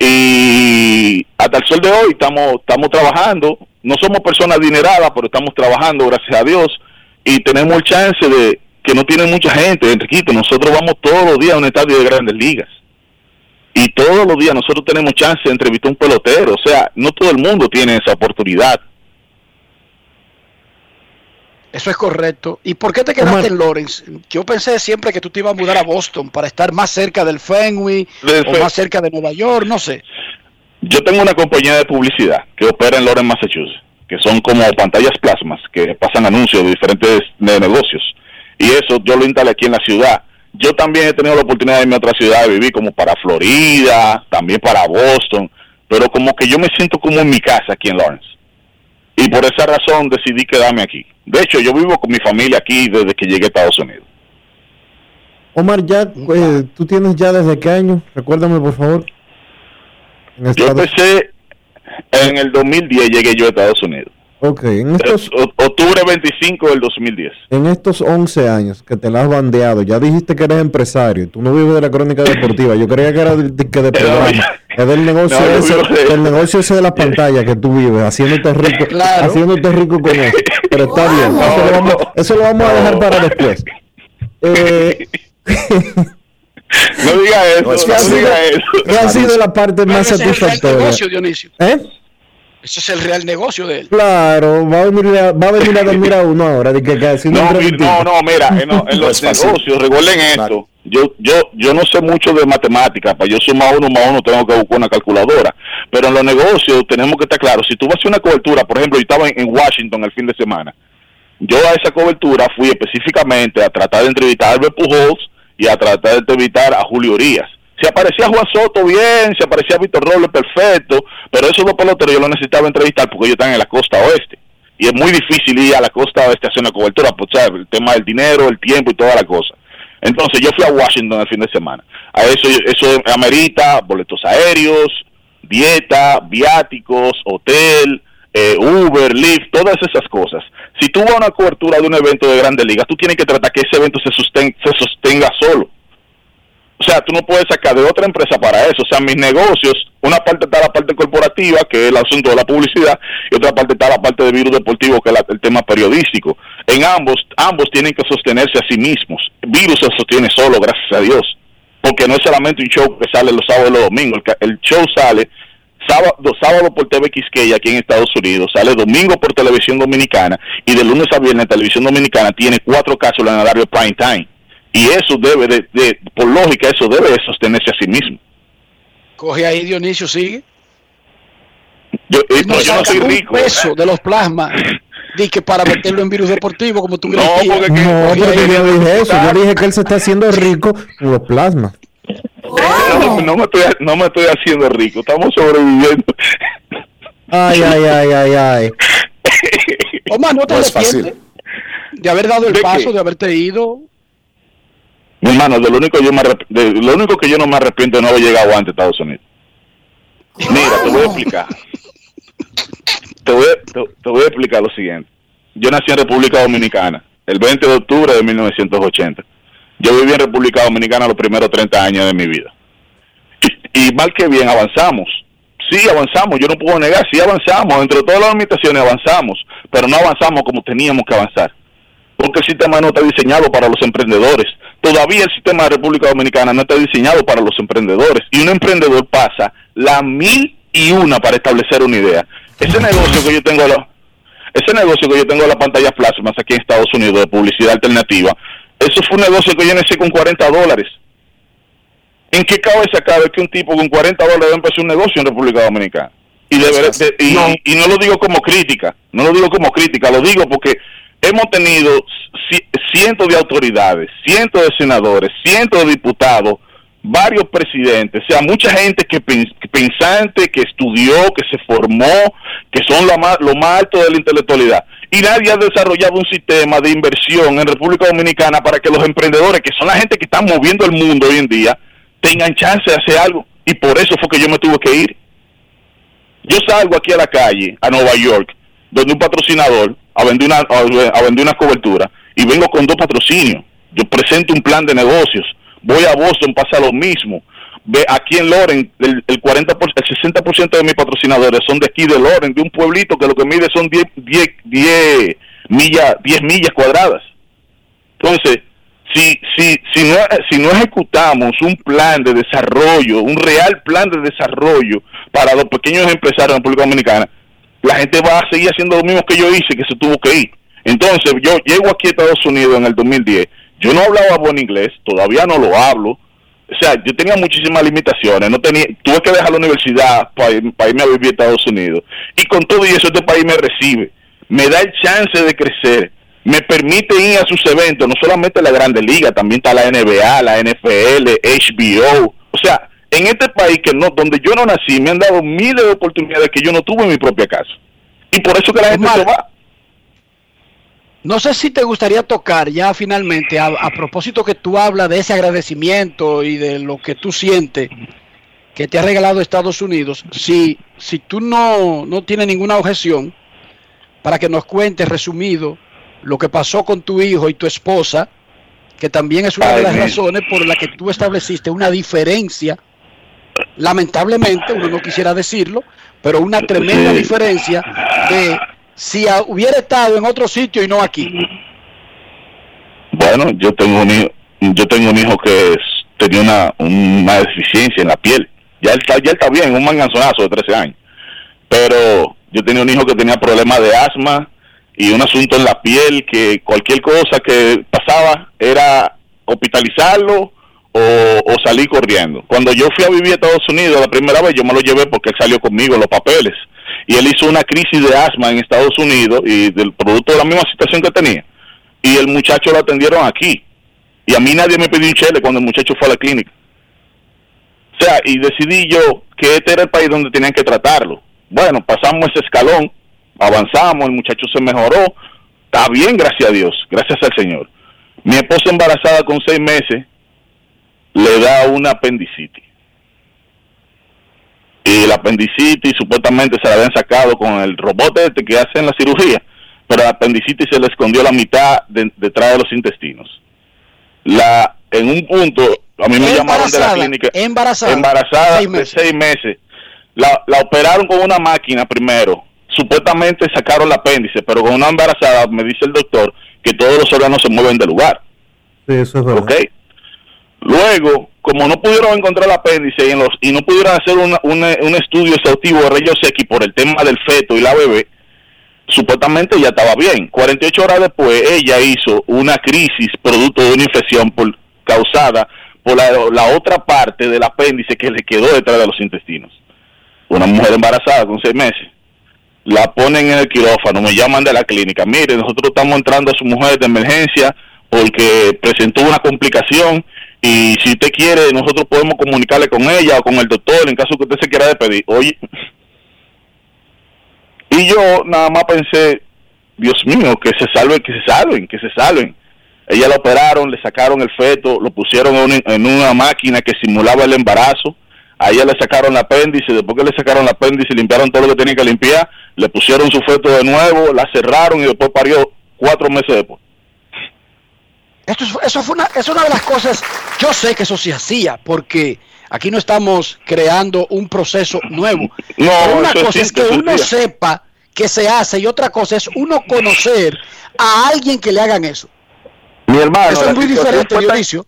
Y hasta el sol de hoy estamos, estamos trabajando, no somos personas adineradas, pero estamos trabajando, gracias a Dios, y tenemos el chance de que no tiene mucha gente, Enriquito, nosotros vamos todos los días a un estadio de grandes ligas. Y todos los días nosotros tenemos chance de entrevistar a un pelotero, o sea, no todo el mundo tiene esa oportunidad. Eso es correcto. ¿Y por qué te quedaste en Lawrence? Yo pensé siempre que tú te ibas a mudar a Boston para estar más cerca del Fenway Del o Fen- más cerca de Nueva York, no sé. Yo tengo una compañía de publicidad que opera en Lawrence, Massachusetts, que son como pantallas plasmas que pasan anuncios de diferentes de negocios. Y eso yo lo instalé aquí en la ciudad. Yo también he tenido la oportunidad de irme a otra ciudad de vivir, como para Florida, también para Boston, pero como que yo me siento como en mi casa aquí en Lawrence. Y por esa razón decidí quedarme aquí. De hecho, yo vivo con mi familia aquí desde que llegué a Estados Unidos. Omar, ya, eh, ¿tú tienes ya desde qué año? Recuérdame, por favor. En Yo empecé en el 2010, llegué yo a Estados Unidos. Ok, en estos, octubre 25 del 2010. en estos 11 años que te la has bandeado, ya dijiste que eres empresario, tú no vives de la crónica deportiva, yo creía que era de, que de programa, es del negocio, No, ese, de- del negocio ese de las pantallas que tú vives, haciéndote rico, Claro. haciéndote rico con eso, pero está bien, eso lo vamos, eso lo vamos a dejar para después. Eh, No diga eso, ¿Qué ha no sido- diga eso. ¿Qué ha sido la parte más Ese es el real satisfactoria? negocio, Dionisio. ¿Eh? Ese es el real negocio de él. Claro, va a venir a, va a, venir a dormir a uno ahora, de que, No, no, no, mira, en, lo- en los negocios, recuerden esto. Yo, yo, yo no sé mucho de matemáticas, para yo sumar uno más uno tengo que buscar una calculadora. Pero en los negocios tenemos que estar claros. Si tú vas a hacer una cobertura, por ejemplo, yo estaba en, en Washington el fin de semana. Yo a esa cobertura fui específicamente a tratar de entrevistar a Albert Pujols y a tratar de entrevistar a Julio Urias. Si aparecía Juan Soto, bien, si aparecía Víctor Robles, perfecto, pero esos dos peloteros yo los necesitaba entrevistar porque ellos están en la costa oeste. Y es muy difícil ir a la costa oeste a hacer una cobertura, pues, ¿sabes? el tema del dinero, el tiempo y toda la cosa. Entonces yo fui a Washington el fin de semana. A eso, eso amerita boletos aéreos, dieta, viáticos, hotel, eh, Uber, Lyft, todas esas cosas. Si tú vas a una cobertura de un evento de grandes ligas, tú tienes que tratar que ese evento se, se sostenga solo. O sea, tú no puedes sacar de otra empresa para eso. O sea, mis negocios, una parte está la parte corporativa, que es el asunto de la publicidad, y otra parte está la parte de virus deportivo, que es la- el tema periodístico. En ambos, ambos tienen que sostenerse a sí mismos. Virus se sostiene solo, gracias a Dios. Porque no es solamente un show que sale los sábados y los domingos. El, el show sale sábado, sábado por TV Quisqueya aquí en Estados Unidos, sale domingo por Televisión Dominicana, y de lunes a viernes Televisión Dominicana tiene cuatro cápsulas en el horario prime time. Y eso debe de, de- por lógica, eso debe de sostenerse a sí mismo. Coge ahí, Dionisio, sigue. Yo, eh, No no, yo no saca soy un rico. peso de los plasmas. Di que para meterlo en virus deportivo, como tú No, porque que- No, porque yo dije eso, yo dije que él se está haciendo rico con los plasmas. No, no me estoy, no me estoy haciendo rico, estamos sobreviviendo. Ay, ay, ay, ay, ay. Omar, ¿no te No es fácil. de haber dado el ¿De paso, qué? de haberte ido? Mi hermano, de lo único yo me de lo único que yo no me arrepiento es no haber llegado antes a Estados Unidos. Mira, te voy a explicar. Te voy a, te, voy a explicar lo siguiente. Yo nací en República Dominicana el 20 de octubre de 1980. Yo viví en República Dominicana los primeros 30 años de mi vida. Y mal que bien avanzamos. Sí, avanzamos, yo no puedo negar, sí avanzamos, entre todas las limitaciones avanzamos, pero no avanzamos como teníamos que avanzar porque el sistema no está diseñado para los emprendedores. Todavía el sistema de República Dominicana no está diseñado para los emprendedores. Y un emprendedor pasa la mil y una para establecer una idea. Ese negocio que yo tengo, la- ese negocio que yo tengo en la pantalla plasmas aquí en Estados Unidos de publicidad alternativa, eso fue un negocio que yo inicié con 40 dólares. ¿En qué cabeza cabe que un tipo con 40 dólares empezó un negocio en República Dominicana? Y, de, y, no. y no lo digo como crítica, no lo digo como crítica, lo digo porque hemos tenido cientos de autoridades, cientos de senadores, cientos de diputados, varios presidentes, o sea, mucha gente que pensante, que estudió, que se formó, que son lo más, lo más alto de la intelectualidad. Y nadie ha desarrollado un sistema de inversión en República Dominicana para que los emprendedores, que son la gente que está moviendo el mundo hoy en día, tengan chance de hacer algo. Y por eso fue que yo me tuve que ir. Yo salgo aquí a la calle, a Nueva York, donde un patrocinador a vender una, a vender una cobertura y vengo con dos patrocinios. Yo presento un plan de negocios. Voy a Boston, pasa lo mismo. Ve, aquí en Loren, el, el 40 el 60% de mis patrocinadores son de aquí de Loren, de un pueblito que lo que mide son 10, 10, 10 millas, 10 millas cuadradas. Entonces, si, si, si, no, si no ejecutamos un plan de desarrollo, un real plan de desarrollo para los pequeños empresarios en la República Dominicana, la gente va a seguir haciendo lo mismo que yo hice, que se tuvo que ir. Entonces, yo llego aquí a Estados Unidos en el 2010, yo no hablaba buen inglés, todavía no lo hablo, o sea, yo tenía muchísimas limitaciones, no tenía, tuve que dejar la universidad para, irme a vivir a Estados Unidos. Y con todo y eso este país me recibe, me da el chance de crecer, me permite ir a sus eventos, no solamente la Grande Liga, también está la NBA, la NFL, HBO, o sea, en este país que no, donde yo no nací, me han dado miles de oportunidades que yo no tuve en mi propia casa. Y por eso que la gente se va. No sé si te gustaría tocar ya finalmente, a, propósito que tú hablas de ese agradecimiento y de lo que tú sientes que te ha regalado Estados Unidos, si, si tú no, no tienes ninguna objeción, para que nos cuentes resumido lo que pasó con tu hijo y tu esposa, que también es una de las razones por las que tú estableciste una diferencia lamentablemente, uno no quisiera decirlo, pero una tremenda diferencia de si hubiera estado en otro sitio y no aquí. Bueno, yo tengo un hijo, yo tengo un hijo que tenía una, una deficiencia en la piel. Ya él ya está bien, un manganzonazo de 13 años. Pero yo tenía un hijo que tenía problemas de asma y un asunto en la piel que cualquier cosa que pasaba era hospitalizarlo o, salí corriendo. Cuando yo fui a vivir a Estados Unidos la primera vez, yo me lo llevé porque él salió conmigo los papeles. Y él hizo una crisis de asma en Estados Unidos y del producto de la misma situación que tenía. Y el muchacho lo atendieron aquí. Y a mí nadie me pidió un chele cuando el muchacho fue a la clínica. O sea, y decidí yo que este era el país donde tenían que tratarlo. Bueno, pasamos ese escalón, avanzamos, el muchacho se mejoró. Está bien, gracias a Dios, gracias al Señor. Mi esposa embarazada con seis meses le da una apendicitis. Y la apendicitis supuestamente se la habían sacado con el robot este que hacen la cirugía, pero la apendicitis se le escondió la mitad detrás de los intestinos. La en un punto, a mí me llamaron de la clínica embarazada, embarazada de seis meses. La, la operaron con una máquina primero, supuestamente sacaron el apéndice, pero con una embarazada me dice el doctor que todos los órganos se mueven de lugar. Sí, eso es verdad. ¿Okay? Luego, como no pudieron encontrar el apéndice y, en los, y no pudieron hacer un estudio exhaustivo de rayos X por el tema del feto y la bebé, supuestamente ya estaba bien. 48 horas después, ella hizo una crisis producto de una infección causada por la, la otra parte del apéndice que le quedó detrás de los intestinos. Una mujer embarazada con seis meses. La ponen en el quirófano, me llaman de la clínica. Mire, nosotros estamos entrando a su mujer de emergencia porque presentó una complicación y si usted quiere, nosotros podemos comunicarle con ella o con el doctor en caso que usted se quiera despedir. Oye, y yo nada más pensé, Dios mío, que se salven, que se salven, que se salven. Ella la operaron, le sacaron el feto, lo pusieron en una máquina que simulaba el embarazo. A ella le sacaron el apéndice, después que le sacaron el apéndice, limpiaron todo lo que tenían que limpiar, le pusieron su feto de nuevo, la cerraron y después parió cuatro meses después. Esto, eso fue una, es una de las cosas, yo sé que eso se hacía, porque aquí no estamos creando un proceso nuevo. No, una cosa es que uno sepa que se hace y otra cosa es uno conocer a alguien que le hagan eso. Mi hermano, eso es muy diferente, Dionisio.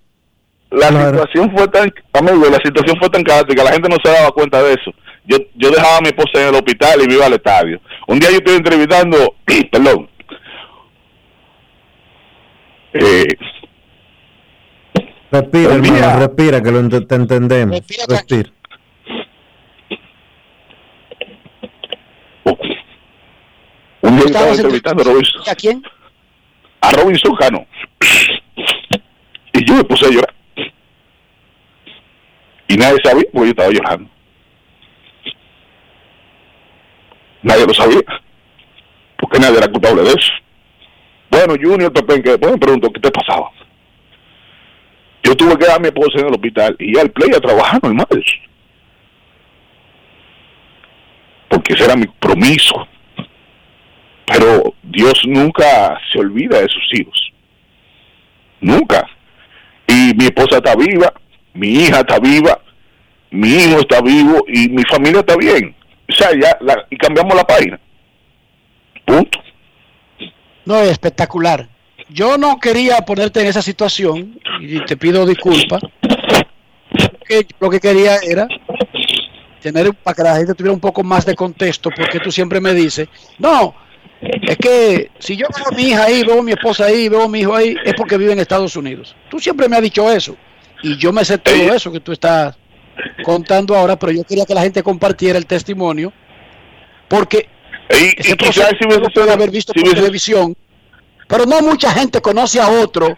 La situación fue tan, amigo, la situación fue tan caótica, la gente no se daba cuenta de eso. Yo, yo dejaba a mi esposa en el hospital y me iba al estadio. Un día yo estoy entrevistando, perdón, eh, Respira, hermano, respira, que lo ent- te entendemos. Respira. Un día ¿Estabas estaba entrevistando a Robinson, ¿A quién? a Robinson Cano. Y yo me puse a llorar. Y nadie sabía porque yo estaba llorando. Nadie lo sabía. Porque nadie era culpable de eso. Bueno, Junior Pepe, que me preguntó qué te pasaba. Yo tuve que dar a mi esposa en el hospital y ir al play a trabajar normal. Porque ese era mi compromiso. Pero Dios nunca se olvida de sus hijos. Nunca. Y mi esposa está viva, mi hija está viva, mi hijo está vivo y mi familia está bien. O sea, ya, y cambiamos la página. Punto. No, es espectacular. Yo no quería ponerte en esa situación y te pido disculpas. Que lo que quería era tener para que la gente tuviera un poco más de contexto, porque tú siempre me dices, no, es que si yo veo a mi hija ahí, veo a mi esposa ahí, veo a mi hijo ahí, es porque vive en Estados Unidos. Tú siempre me has dicho eso y yo me sé todo eso que tú estás contando ahora, pero yo quería que la gente compartiera el testimonio, porque Y, ese y proceso quizás si hubiese puede sido- haber visto si por hubiese- televisión, pero no mucha gente conoce a otro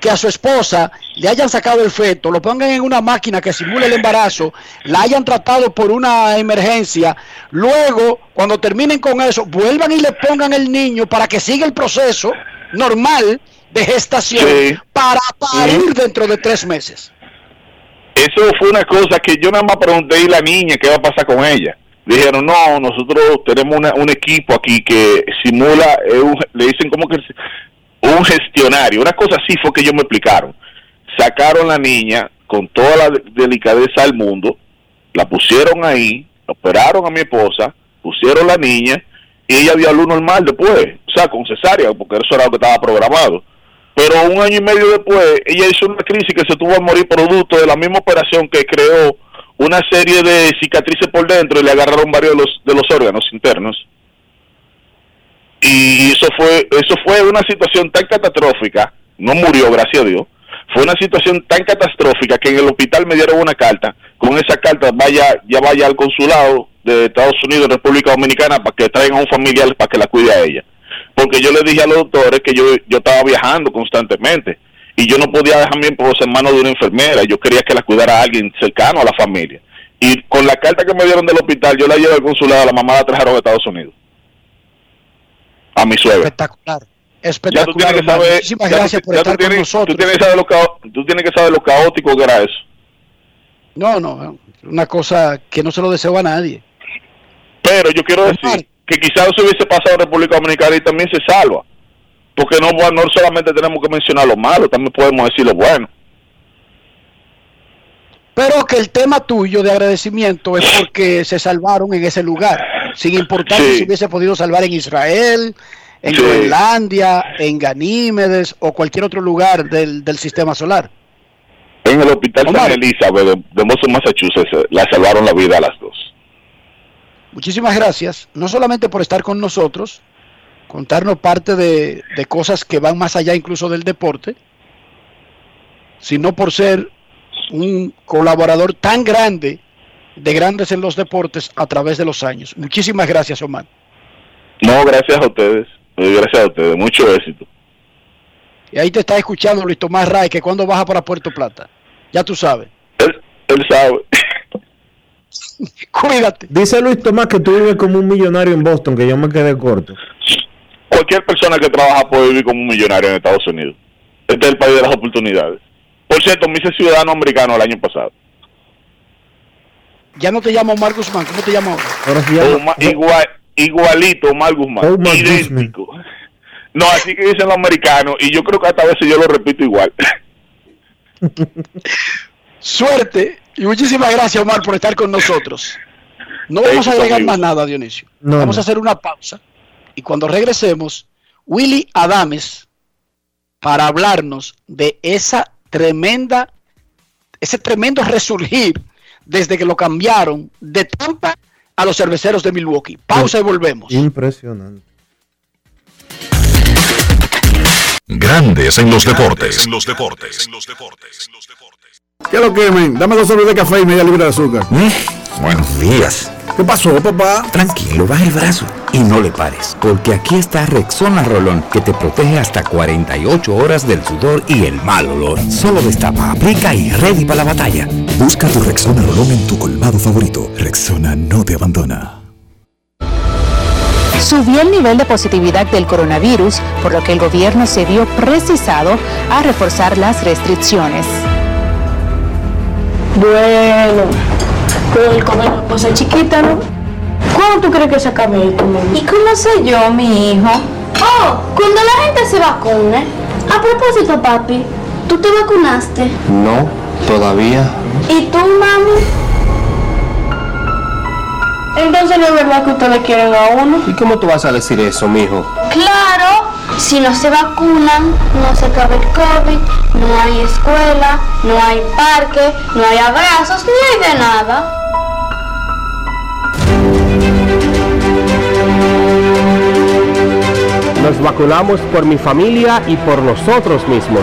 que a su esposa le hayan sacado el feto, lo pongan en una máquina que simule el embarazo, la hayan tratado por una emergencia, luego cuando terminen con eso, vuelvan y le pongan el niño para que siga el proceso normal de gestación Sí. para parir dentro de tres meses. Eso fue una cosa que yo nada más pregunté y la niña qué va a pasar con ella. Dijeron, no, nosotros tenemos una- un equipo aquí que simula, le dicen como que un gestionario, una cosa así fue que ellos me explicaron. Sacaron la niña con toda la de- delicadeza del mundo, la pusieron ahí, operaron a mi esposa, pusieron la niña y ella dio a luz normal después, o sea, con cesárea, porque eso era lo que estaba programado. Pero un año y medio después, ella hizo una crisis que se tuvo a morir producto de la misma operación que creó una serie de cicatrices por dentro y le agarraron varios de los, de los órganos internos. Y eso fue, eso fue una situación tan catastrófica, no murió, gracias a Dios, fue una situación tan catastrófica que en el hospital me dieron una carta, con esa carta vaya, ya vaya al consulado de Estados Unidos, República Dominicana, para que traigan a un familiar para que la cuide a ella porque yo le dije a los doctores que yo, yo estaba viajando constantemente y yo no podía dejar a mi esposa en manos de una enfermera, yo quería que la cuidara alguien cercano a la familia. Y con la carta que me dieron del hospital, yo la llevé al consulado, la mamá la trajeron a Estados Unidos. A mi suegra. Espectacular. Ya tú Espectacular. tienes que saber, Muchísimas ya tú- gracias por ya tú estar con nosotros. Tú tienes, que saber lo cao- tú tienes que saber lo caótico que era eso. No, no, una cosa que no se lo deseo a nadie. Pero yo quiero decir que quizás eso hubiese pasado en República Dominicana y también se salva. Porque no, no solamente tenemos que mencionar lo malo, también podemos decir lo bueno. Pero que el tema tuyo de agradecimiento es porque se salvaron en ese lugar, sin importar Sí. si se hubiese podido salvar en Israel, en Sí. Groenlandia, en Ganímedes o cualquier otro lugar del, del sistema solar. En el hospital Omar. San Elizabeth de, de Boston, Massachusetts, eh, la salvaron la vida a las dos. Muchísimas gracias, no solamente por estar con nosotros, contarnos parte de, de cosas que van más allá incluso del deporte, sino por ser un colaborador tan grande de grandes en los deportes a través de los años. Muchísimas gracias, Omar. No, gracias a ustedes. eh, Gracias a ustedes. Mucho éxito. Y ahí te está escuchando Luis Tomás Ray, que cuando baja para Puerto Plata. Ya tú sabes. Él, él sabe. Cuídate. Dice Luis Tomás que tú vives como un millonario en Boston, que yo me quedé corto. Cualquier persona que trabaja puede vivir como un millonario en Estados Unidos. Este es el país de las oportunidades. Por cierto, me hice ciudadano americano el año pasado. Ya no te llamo Omar Guzmán, ¿cómo te llamo ahora? Ahora se llama- Omar- igual, igualito Omar Guzmán. Omar idéntico. No, así que dicen los americanos. Y yo creo que hasta a veces yo lo repito igual. Suerte y muchísimas gracias, Omar, por estar con nosotros. No vamos a agregar más nada, Dionisio. No, vamos no. a hacer una pausa y cuando regresemos, Willy Adames para hablarnos de esa tremenda, ese tremendo resurgir desde que lo cambiaron de Tampa a los cerveceros de Milwaukee. Pausa y volvemos. Impresionante. Grandes en los deportes. En los deportes. ¿Qué lo quemen? Dame dos sobres de café y media libra de azúcar. Buenos días. ¿Qué pasó, papá? Tranquilo, baja el brazo y no le pares, porque aquí está Rexona Rolón, que te protege hasta 48 horas del sudor y el mal olor. Solo destapa, aplica y ready para la batalla. Busca tu Rexona Rolón en tu colmado favorito. Rexona no te abandona. Subió el nivel de positividad del coronavirus, por lo que el gobierno se vio precisado a reforzar las restricciones. Bueno, pero el comer una cosa chiquita, ¿no? ¿Cuándo tú crees que se acabe esto, mami? ¿Y cómo sé yo, mi hijo? Oh, cuando la gente se vacune. A propósito, papi, ¿tú te vacunaste? No, todavía. ¿Y tú, mami? Entonces no es verdad que ustedes quieren a uno. ¿Y cómo tú vas a decir eso, mijo? Claro, si no se vacunan, no se acaba el COVID, no hay escuela, no hay parque, no hay abrazos, ni hay de nada. Nos vacunamos por mi familia y por nosotros mismos.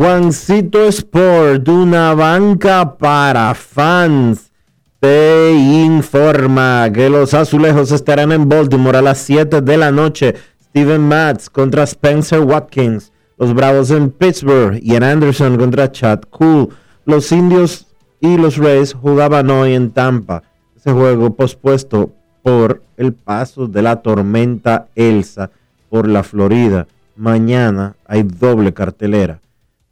Juancito Sport, una banca para fans, te informa que los azulejos estarán en Baltimore a las 7 de la noche. Steven Matz contra Spencer Watkins. Los Bravos en Pittsburgh en Anderson contra Chad Cool. Los Indios y los Rays jugaban hoy en Tampa. Ese juego pospuesto por el paso de la tormenta Elsa por la Florida. Mañana hay doble cartelera.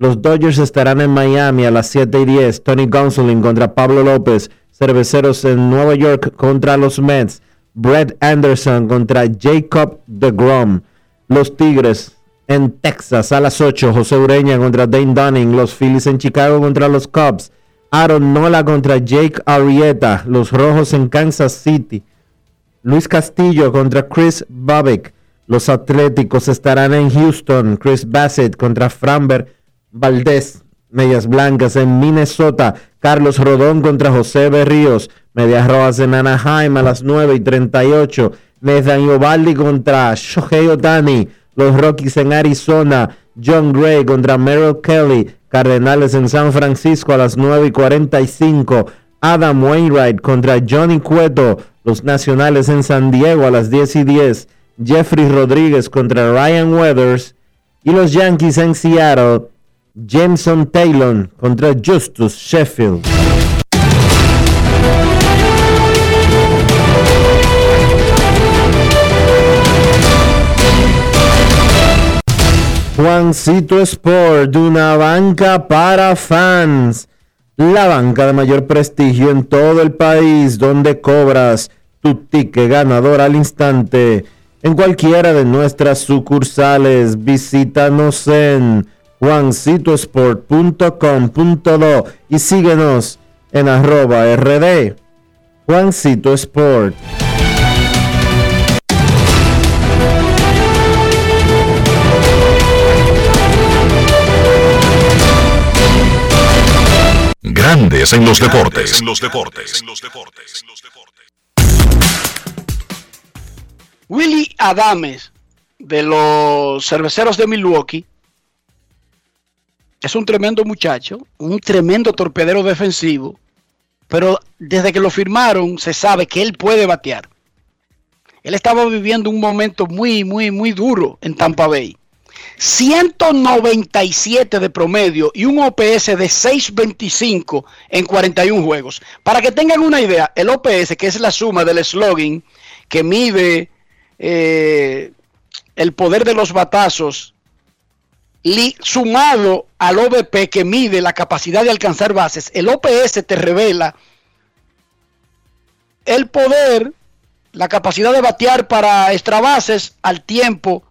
Los Dodgers estarán en Miami a las 7 y 10. Tony Gonsolin contra Pablo López. Cerveceros en Nueva York contra los Mets. Brett Anderson contra Jacob DeGrom. Los Tigres en Texas a las 8. José Ureña contra Dane Dunning. Los Phillies en Chicago contra los Cubs. Aaron Nola contra Jake Arrieta. Los Rojos en Kansas City. Luis Castillo contra Chris Babbitt. Los Atléticos estarán en Houston. Chris Bassett contra Framber Valdés. Medias Blancas en Minnesota. Carlos Rodón contra José Berríos. Medias Rojas en Anaheim a las 9 y 38. Nathan Iovaldi contra Shohei Otani. Los Rockies en Arizona. John Gray contra Merrill Kelly. Cardenales en San Francisco a las 9 y 45. Adam Wainwright contra Johnny Cueto. Los Nacionales en San Diego a las 10 y 10. Jeffrey Rodríguez contra Ryan Weathers. Y los Yankees en Seattle. Jameson Taylor contra Justus Sheffield. Juancito Sport, una banca para fans. La banca de mayor prestigio en todo el país, donde cobras tu ticket ganador al instante. En cualquiera de nuestras sucursales, visítanos en juancitosport.com.do y síguenos en arroba rd Juancito Sport. Grandes en los deportes. En los deportes. Willy Adames de los cerveceros de Milwaukee es un tremendo muchacho, un tremendo torpedero defensivo, pero desde que lo firmaron se sabe que él puede batear. Él estaba viviendo un momento muy, muy, muy duro en Tampa Bay. 197 de promedio y un OPS de 625 en 41 juegos. Para que tengan una idea, el OPS, que es la suma del slogan que mide eh, el poder de los batazos sumado al OBP que mide la capacidad de alcanzar bases, el OPS te revela el poder, la capacidad de batear para extra bases al tiempo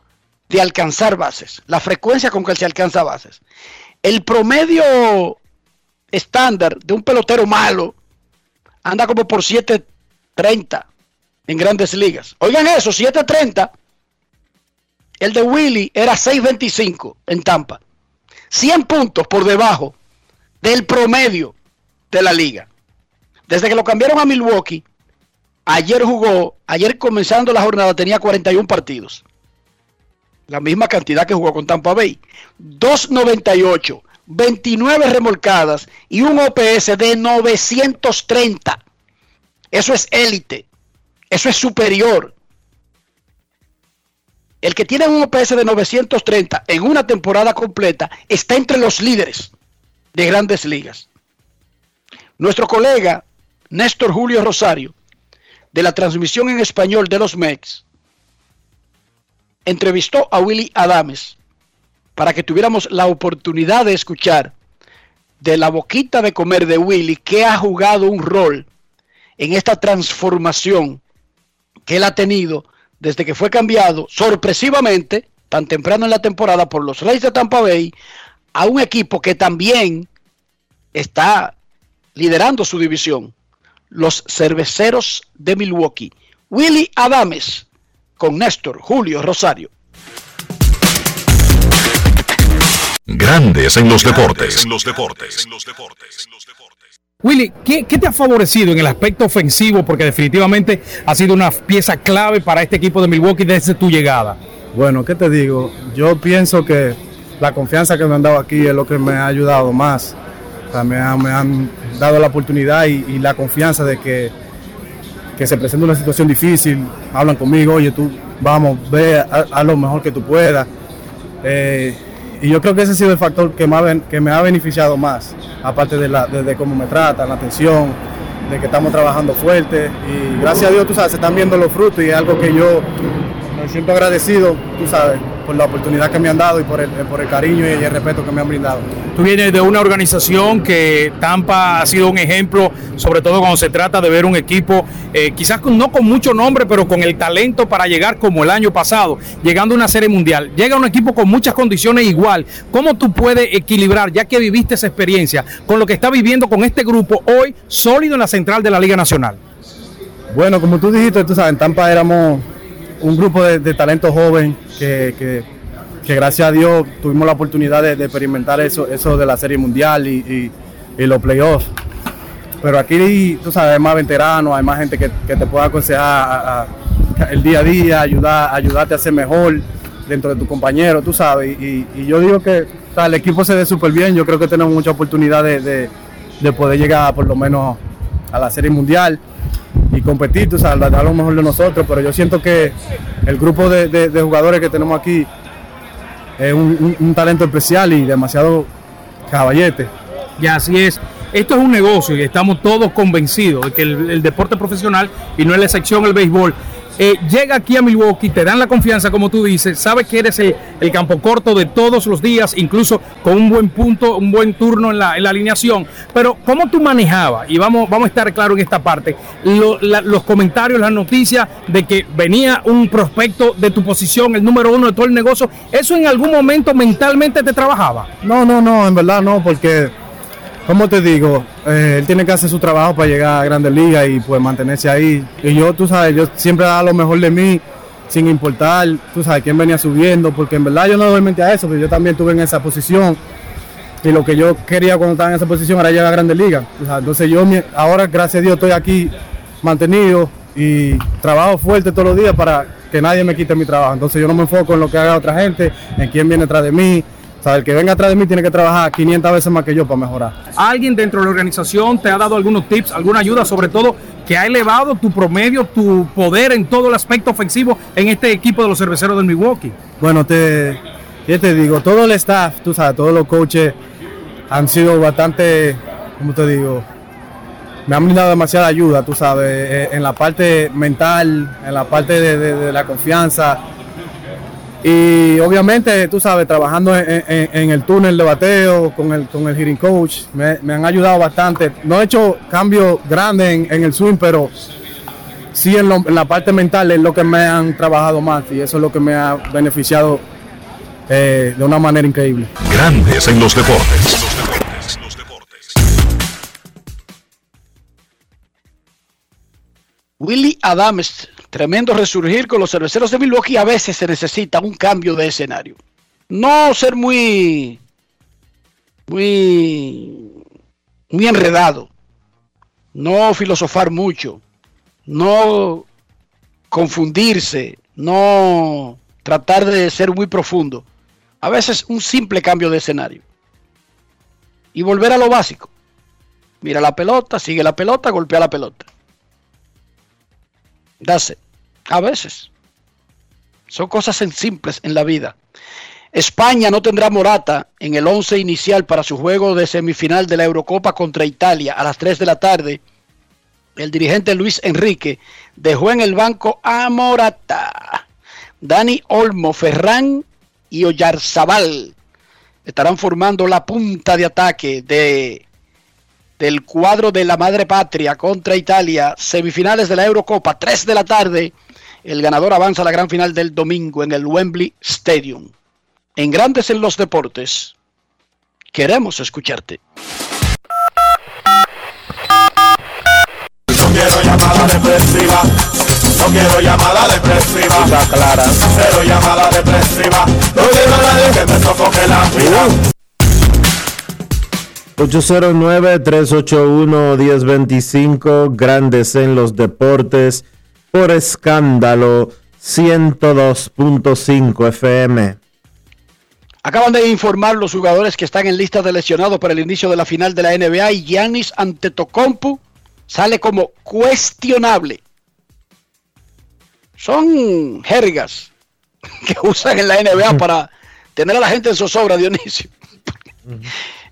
de alcanzar bases, la frecuencia con que se alcanza bases. El promedio estándar de un pelotero malo anda como por 7.30 en grandes ligas. Oigan eso, 7.30 el de Willy era 6.25 en Tampa. 100 puntos por debajo del promedio de la liga. Desde que lo cambiaron a Milwaukee, ayer jugó, ayer comenzando la jornada tenía 41 partidos. La misma cantidad que jugó con Tampa Bay. 2.98, 29 remolcadas y un OPS de 930. Eso es élite. Eso es superior. El que tiene un OPS de 930 en una temporada completa está entre los líderes de grandes ligas. Nuestro colega Néstor Julio Rosario, de la transmisión en español de los MEX, entrevistó a Willy Adames para que tuviéramos la oportunidad de escuchar de la boquita de comer de Willy que ha jugado un rol en esta transformación que él ha tenido desde que fue cambiado sorpresivamente, tan temprano en la temporada, por los Reyes de Tampa Bay, a un equipo que también está liderando su división, los Cerveceros de Milwaukee. Willy Adames con Néstor Julio Rosario. Grandes en los deportes. En los deportes. En los deportes. Willy, ¿qué, te ha favorecido en el aspecto ofensivo? Porque definitivamente ha sido una pieza clave para este equipo de Milwaukee desde tu llegada. Bueno, ¿qué te digo? Yo pienso que la confianza que me han dado aquí es lo que me ha ayudado más. me, han dado la oportunidad y, la confianza de que, que, se presenta una situación difícil, hablan conmigo, oye, tú vamos, ve a, lo mejor que tú puedas. Eh, y yo creo que ese ha sido el factor que, que me ha beneficiado más, aparte de, la, de, cómo me tratan, la atención, de que estamos trabajando fuerte. Y gracias a Dios, tú sabes, se están viendo los frutos y es algo que yo me siento agradecido, tú sabes, por la oportunidad que me han dado y por el, por el cariño y el respeto que me han brindado. Tú vienes de una organización que Tampa ha sido un ejemplo, sobre todo cuando se trata de ver un equipo, eh, quizás no con mucho nombre, pero con el talento para llegar como el año pasado, llegando a una serie mundial. Llega un equipo con muchas condiciones igual. ¿Cómo tú puedes equilibrar, ya que viviste esa experiencia, con lo que está viviendo con este grupo hoy sólido en la central de la Liga Nacional? Bueno, como tú dijiste, tú sabes, en Tampa éramos un grupo de, talento joven que, gracias a Dios tuvimos la oportunidad de, experimentar eso, eso de la Serie Mundial y, los playoffs. Pero aquí, tú sabes, hay más veteranos, hay más gente que, te puede aconsejar el día a día, ayudar, ayudarte a ser mejor dentro de tu compañero, tú sabes. Y, yo digo que el equipo se ve súper bien, yo creo que tenemos mucha oportunidad de, de poder llegar por lo menos a la Serie Mundial y competir, tú sabes, dar lo mejor de nosotros, pero yo siento que el grupo de, jugadores que tenemos aquí es un, talento especial y demasiado caballete. Y así es. Esto es un negocio y estamos todos convencidos de que el deporte profesional, y no es la excepción el béisbol, eh, llega aquí a Milwaukee, te dan la confianza, como tú dices, sabes que eres el, campo corto de todos los días, incluso con un buen punto, un buen turno en la, alineación. Pero, ¿cómo tú manejabas? Y vamos, vamos a estar claro en esta parte, los comentarios, las noticias de que venía un prospecto de tu posición, el número uno de todo el negocio, ¿eso en algún momento mentalmente te trabajaba? No, no, no, en verdad no, porque ¿Cómo te digo? Eh, él tiene que hacer su trabajo para llegar a Grandes Ligas y pues mantenerse ahí. Y yo, tú sabes, yo siempre daba lo mejor de mí, sin importar, tú sabes, quién venía subiendo, porque en verdad yo no doy mente a eso, pero yo también estuve en esa posición. Y lo que yo quería cuando estaba en esa posición era llegar a Grandes Ligas. entonces yo ahora, gracias a Dios, estoy aquí mantenido y trabajo fuerte todos los días para que nadie me quite mi trabajo. Entonces yo no me enfoco en lo que haga otra gente, en quién viene atrás de mí, el que venga atrás de mí tiene que trabajar 500 veces más que yo para mejorar. ¿Alguien dentro de la organización te ha dado algunos tips, alguna ayuda, sobre todo que ha elevado tu promedio, tu poder en todo el aspecto ofensivo en este equipo de los cerveceros del Milwaukee? Bueno, te, te digo, todo el staff, tú sabes, todos los coaches han sido bastante, ¿cómo te digo? Me han brindado demasiada ayuda, tú sabes, eh, en la parte mental, en la parte de la confianza Y obviamente, tú sabes, trabajando en, el túnel de bateo con el, con el hitting coach, me, han ayudado bastante. No he hecho cambios grandes en, el swing, pero sí en, la parte mental es lo que me han trabajado más y eso es lo que me ha beneficiado eh, de una manera increíble. Grandes en los deportes. Willy Adams, tremendo resurgir con los cerveceros de Milwaukee. A veces se necesita un cambio de escenario. No ser muy, muy, muy enredado. No filosofar mucho. No confundirse. No tratar de ser muy profundo. A veces un simple cambio de escenario. Y volver a lo básico. Mira la pelota, sigue la pelota, golpea la pelota. Dase. A veces. Son cosas simples en la vida. España no tendrá Morata en el 11 inicial para su juego de semifinal de la Eurocopa contra Italia a las 3 de la tarde. El dirigente Luis Enrique dejó en el banco a Morata. Dani Olmo, Ferran y Oyarzabal estarán formando la punta de ataque de del cuadro de la madre patria contra Italia, semifinales de la Eurocopa, 3 de la tarde. El ganador avanza a la gran final del domingo en el Wembley Stadium. En Grandes en los Deportes, queremos escucharte. No quiero llamada depresiva. No quiero llamada depresiva. clara. Cero llamada depresiva. No quiero nadie que me sofoque la vida. 809-381-1025, Grandes en los Deportes, por escándalo 102.5 FM. Acaban de informar los jugadores que están en lista de lesionados para el inicio de la final de la NBA y Giannis Antetokounmpo sale como cuestionable. Son jergas que usan en la NBA para tener a la gente en zozobra, Dionisio.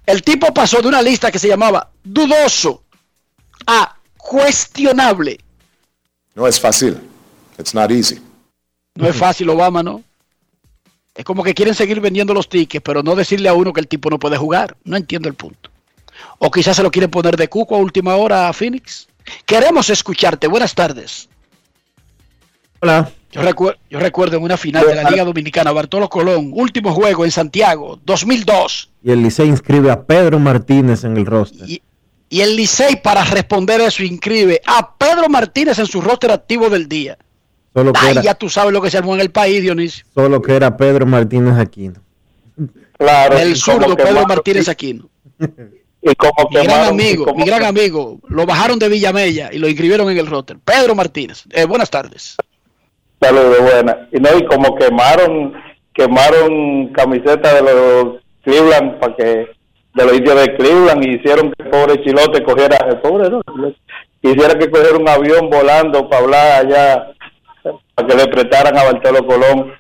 El tipo pasó de una lista que se llamaba dudoso a cuestionable. No es fácil. It's not easy. No es fácil, Obama, ¿no? Es como que quieren seguir vendiendo los tickets, pero no decirle a uno que el tipo no puede jugar. No entiendo el punto. O quizás se lo quieren poner de cuco a última hora a Phoenix. Queremos escucharte. Buenas tardes. Hola. Yo, yo recuerdo en una final de la Liga Dominicana, Bartolo Colón, último juego en Santiago, 2002. Y el Licey inscribe a Pedro Martínez en el roster. Y, el Licey, para responder eso, inscribe a Pedro Martínez en su roster activo del día. Solo Ay, ya tú sabes lo que se armó en el país, Dionisio. Solo que era Pedro Martínez Aquino. Claro. El zurdo Pedro Martínez Aquino. Y como mi gran amigo, mi gran amigo, lo bajaron de Villamella y lo inscribieron en el roster. Pedro Martínez. Eh, buenas tardes. Saludos, buenas. Y no, y como quemaron, quemaron camisetas de los Cleveland para que, de los indios de Cleveland, y hicieron que el pobre Chilote cogiera, el pobre no, hiciera que cogiera un avión volando para hablar allá, para que le prestaran a Bartolo Colón.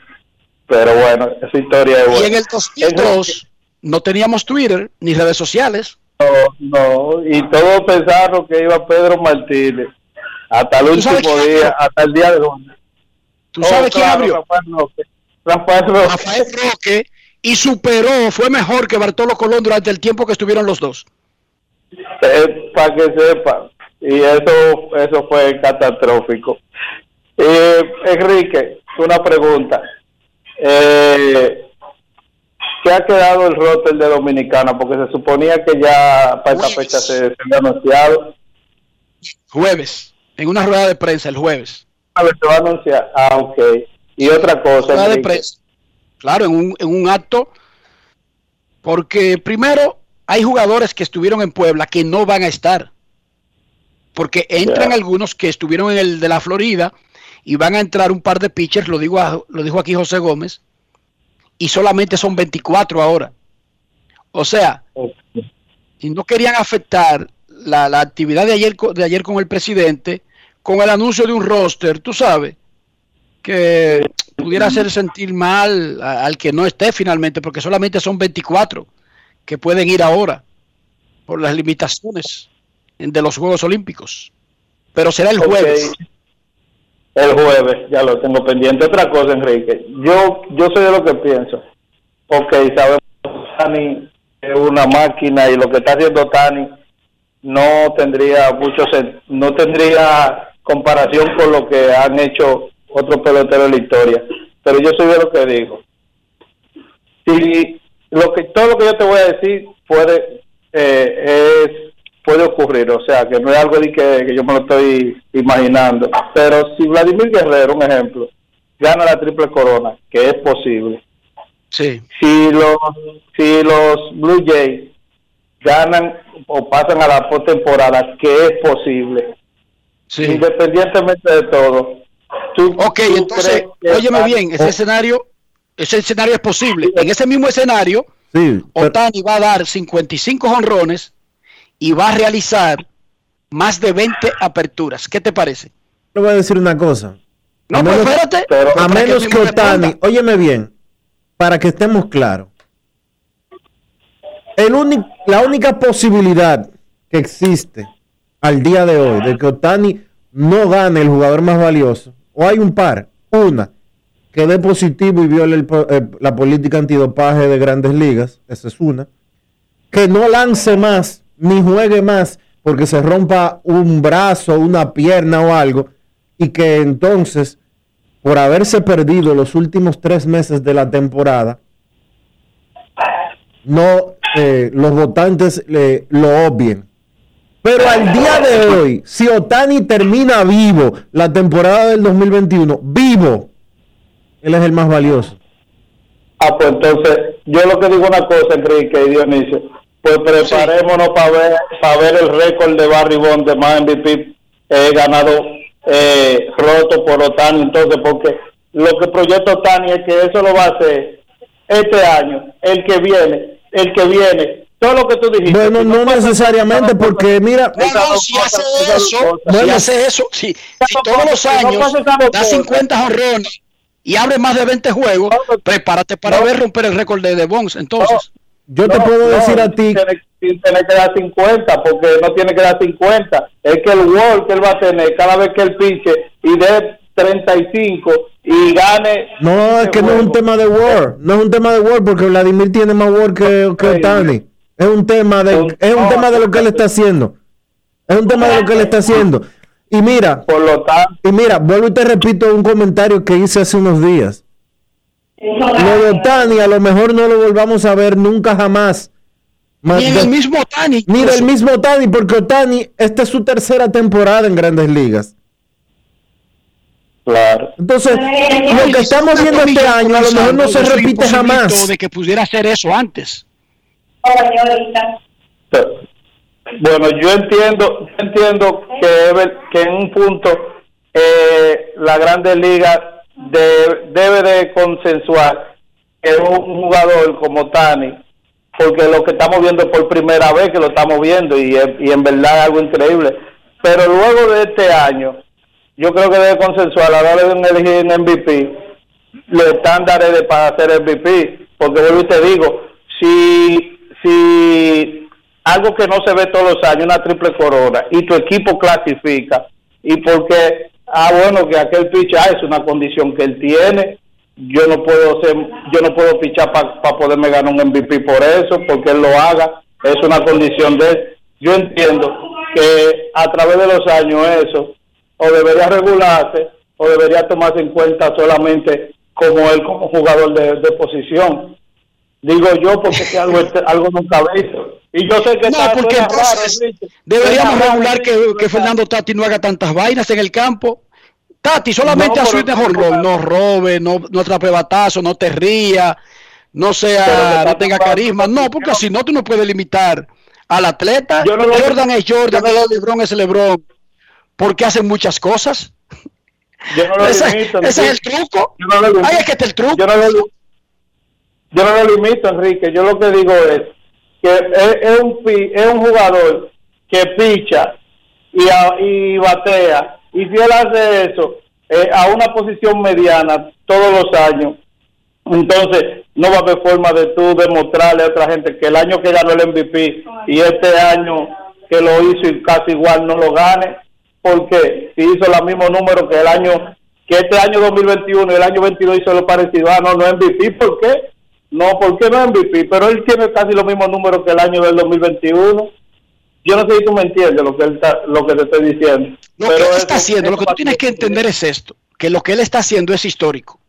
Pero bueno, esa historia es buena. Y en el 2002 no teníamos Twitter ni redes sociales. No, no, y todos pensaron que iba Pedro Martínez hasta el último día, hasta el día de hoy. ¿Tú sabes quién abrió? Rafael Roque. y superó, fue mejor que Bartolo Colón durante el tiempo que estuvieron los dos. Eh, para que sepa, y eso eso fue catastrófico. Eh, Enrique, una pregunta. Eh, ¿Qué ha quedado el roster de Dominicana? Porque se suponía que ya para esta fecha se, se había anunciado. Jueves, en una rueda de prensa el jueves. A ver, va a anunciar. Ah, ok. Y otra cosa. Claro, en un, en un acto. Porque primero hay jugadores que estuvieron en Puebla que no van a estar. Porque entran algunos que estuvieron en el de la Florida y van a entrar un par de pitchers, lo, digo lo dijo aquí José Gómez, y solamente son 24 ahora. O sea, si no querían afectar la, la, actividad de ayer, de ayer con el presidente, con el anuncio de un roster, tú sabes, que pudiera hacer sentir mal al que no esté finalmente, porque solamente son 24 que pueden ir ahora por las limitaciones de los Juegos Olímpicos. Pero será el jueves. el jueves, ya lo tengo pendiente. Otra cosa, Enrique, yo yo soy de lo que pienso. Ok, sabemos que Tani es una máquina y lo que está haciendo Tani no tendría mucho no tendría comparación con lo que han hecho otros peloteros en la historia. Pero yo soy de lo que digo. Si lo que todo lo que yo te voy a decir puede eh, es puede ocurrir, o sea, que no es algo de que, que yo me lo estoy imaginando. Pero si Vladimir Guerrero, un ejemplo, gana la triple corona, que es posible. Sí. Si los si los Blue Jays ganan o pasan a la postemporada, que es posible. Independientemente de todo. ¿tú, Ok, tú entonces, óyeme bien, ese escenario, ese escenario es posible. En ese mismo escenario, Sí, pero- Otani va a dar 55 honrones y va a realizar más de 20 aperturas. ¿Qué te parece? Le voy a decir una cosa. No, a pero menos, espérate. a Pero que menos que Otani, responda. óyeme bien, para que estemos claros. El único, la única posibilidad que existe al día de hoy de que Otani no gane el jugador más valioso, o hay un par, una, que dé positivo y viole el eh, la política antidopaje de grandes ligas, esa es una, que no lance más ni juegue más porque se rompa un brazo, una pierna o algo, y que entonces, por haberse perdido los últimos tres meses de la temporada, no eh, los votantes eh, lo obvien. Pero al día de hoy, si Otani termina vivo la temporada del 2021, vivo, él es el más valioso. Ah, pues entonces, yo lo que digo una cosa, Enrique y Dionisio, pues preparémonos para ver, para ver el récord de Barry Bond de más MVP eh, ganado, eh, roto por Otani, entonces, porque lo que proyecta Otani es que eso lo va a hacer este año, el que viene, el que viene, todo lo que tú dijiste. Bueno, no necesariamente, porque mira, No, no, si hace eso, si Bueno. hace eso, si, si todos los años da cosa. 50 honrones y abre más de 20 juegos, prepárate para ver romper el récord de, de Bonds. Entonces, yo te No, puedo no, decir a ti, Tiene, tiene que dar 50, porque no tiene que dar 50. Es que el gol que él va a tener cada vez que él piche y dé 35 y gane. no, es que no es un tema de War, no es un tema de War, porque Vladimir tiene más War que, que Otani. Es un tema de, es un tema de lo que él está haciendo. Es un tema de lo que él está haciendo. Y mira, Por lo tanto, y mira, vuelvo y te repito un comentario que hice hace unos días. Lo de Otani a lo mejor no lo volvamos a ver nunca jamás. Más ni de- el mismo Otani. ni del mismo Otani, porque Otani, esta es su tercera temporada en grandes ligas. claro. Entonces, lo que estamos viendo este año a lo mejor no se repite jamás. de que pudiera hacer eso antes. Bueno, yo entiendo, yo entiendo que, que en un punto eh, la Grande Liga de- debe de consensuar que un jugador como Tani, porque lo que estamos viendo es por primera vez que lo estamos viendo y, y en verdad es algo increíble. Pero luego de este año, yo creo que debe consensuar a la hora de elegir en MVP los estándares de, para ser MVP, porque vuelvo y te digo, si, si algo que no se ve todos los años, una triple corona, y tu equipo clasifica, y porque, ah, bueno, que aquel pitch, ah, es una condición que él tiene, yo no puedo ser, yo no puedo pichar para poderme ganar un MVP por eso, porque él lo haga, es una condición de él. Yo entiendo que a través de los años eso, o debería regularse, o debería tomarse en cuenta solamente como él como jugador de, de posición. Digo yo porque es que algo, algo nunca visto. Y yo sé que No, porque raro, entonces deberíamos regular que, Fernando Tati no haga tantas vainas en el campo. Tati, solamente No, a jonrón, no robe, no, no atrape batazo, no te ría, no sea, no tenga carisma. No, porque si no, tú no puedes limitar al atleta. Yo no lo- Jordan es Jordan, no LeBron es LeBron, porque hacen muchas cosas. Yo no lo Ese, limito, ese es el truco. Yo no lo. Ahí es que está el truco. Yo no lo, yo no lo limito, Enrique. Yo lo que digo es que es, un, es un jugador que picha y, a- y batea. Y si él hace eso eh, a una posición mediana todos los años, entonces no va a haber forma de tú demostrarle a otra gente que el año que ganó el MVP y este año que lo hizo y casi igual no lo gane, porque si hizo los mismos números que el año que este año 2021 y el año 22 hizo lo parecido. Ah, no, no MVP, ¿por qué? No, ¿por qué no MVP? Pero él tiene casi los mismos números que el año del 2021. Yo no sé si tú me entiendes lo que, él está, lo que te estoy diciendo. Lo que él está haciendo, lo que tú tienes que entender es esto, que lo que él está haciendo es histórico.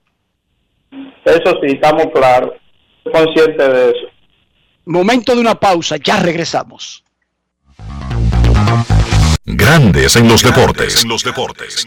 Eso sí, estamos claros, conscientes de eso. Momento de una pausa, ya regresamos. Grandes en los deportes. En los deportes.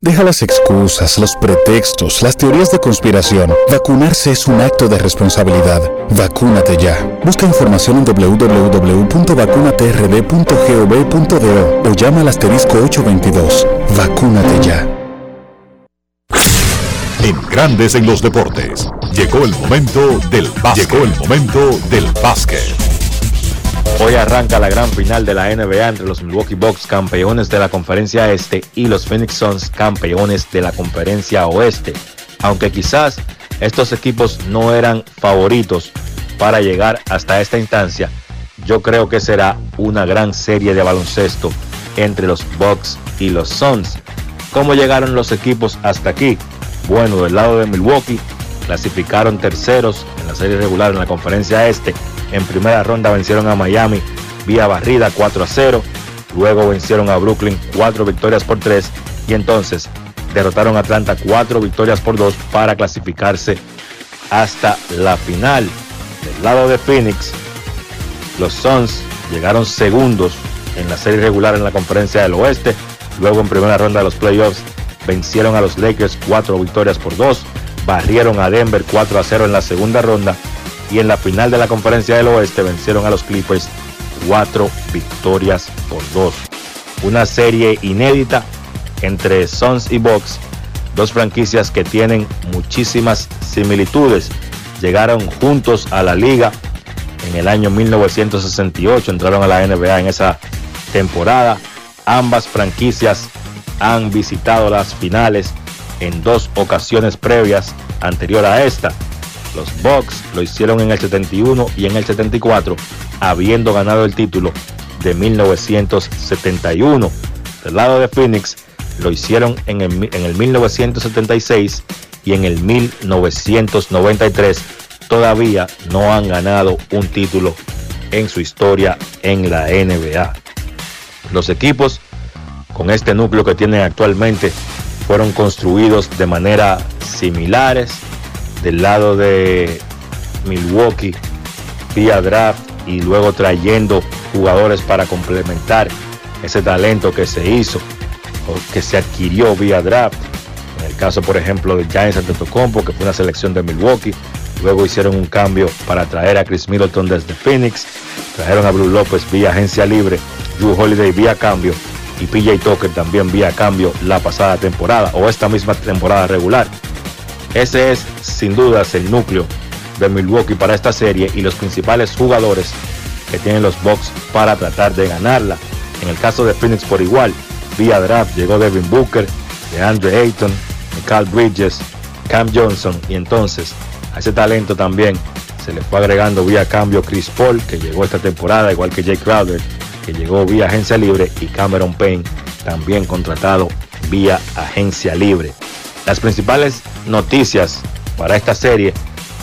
Deja las excusas, los pretextos, las teorías de conspiración. Vacunarse es un acto de responsabilidad. Vacúnate ya. Busca información en www.vacunatrd.gov.do o llama al asterisco 822. Vacúnate ya. En Grandes en los deportes. Llegó el momento del básquet. Llegó el momento del básquet. Hoy arranca la gran final de la NBA entre los Milwaukee Bucks, campeones de la conferencia este, y los Phoenix Suns, campeones de la conferencia oeste. Aunque quizás estos equipos no eran favoritos para llegar hasta esta instancia, yo creo que será una gran serie de baloncesto entre los Bucks y los Suns. ¿Cómo llegaron los equipos hasta aquí? Bueno, del lado de Milwaukee clasificaron terceros en la serie regular en la conferencia este en primera ronda vencieron a Miami vía barrida 4 a 0. Luego vencieron a Brooklyn 4 victorias por 3. Y entonces derrotaron a Atlanta 4 victorias por 2 para clasificarse hasta la final. Del lado de Phoenix, los Suns llegaron segundos en la serie regular en la conferencia del oeste. Luego en primera ronda de los playoffs vencieron a los Lakers 4 victorias por 2. Barrieron a Denver 4 a 0 en la segunda ronda y en la final de la conferencia del oeste vencieron a los Clippers cuatro victorias por dos. Una serie inédita entre Suns y Bucks, dos franquicias que tienen muchísimas similitudes. Llegaron juntos a la liga en el año 1968, entraron a la NBA en esa temporada. Ambas franquicias han visitado las finales en dos ocasiones previas anterior a esta. Los Bucks lo hicieron en el 71 y en el 74, habiendo ganado el título de 1971. Del lado de Phoenix lo hicieron en el, en el 1976 y en el 1993. Todavía no han ganado un título en su historia en la NBA. Los equipos con este núcleo que tienen actualmente fueron construidos de manera similares del lado de Milwaukee vía draft y luego trayendo jugadores para complementar ese talento que se hizo o que se adquirió vía draft. En el caso, por ejemplo, de Giants Antetokounmpo, que fue una selección de Milwaukee. Luego hicieron un cambio para traer a Chris Middleton desde Phoenix. Trajeron a Blue López vía agencia libre, Drew Holiday vía cambio y PJ Tucker también vía cambio la pasada temporada o esta misma temporada regular. Ese es sin dudas el núcleo de Milwaukee para esta serie y los principales jugadores que tienen los Bucks para tratar de ganarla. En el caso de Phoenix por igual, vía draft llegó Devin Booker, DeAndre Ayton, Michael Bridges, Cam Johnson y entonces a ese talento también se le fue agregando vía cambio Chris Paul que llegó esta temporada igual que Jake Crowder que llegó vía agencia libre y Cameron Payne también contratado vía agencia libre. Las principales noticias para esta serie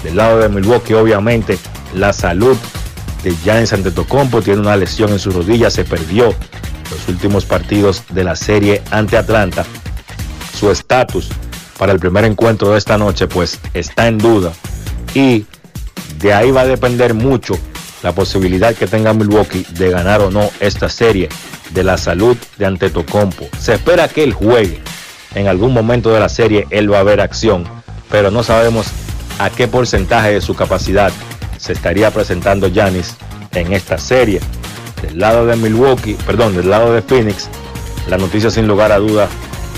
del lado de Milwaukee obviamente la salud de Giannis Antetokounmpo tiene una lesión en su rodilla, se perdió los últimos partidos de la serie ante Atlanta. Su estatus para el primer encuentro de esta noche pues está en duda y de ahí va a depender mucho la posibilidad que tenga Milwaukee de ganar o no esta serie de la salud de Antetokounmpo. Se espera que él juegue. En algún momento de la serie él va a ver acción, pero no sabemos a qué porcentaje de su capacidad se estaría presentando Giannis en esta serie. Del lado de Milwaukee, perdón, del lado de Phoenix, la noticia sin lugar a duda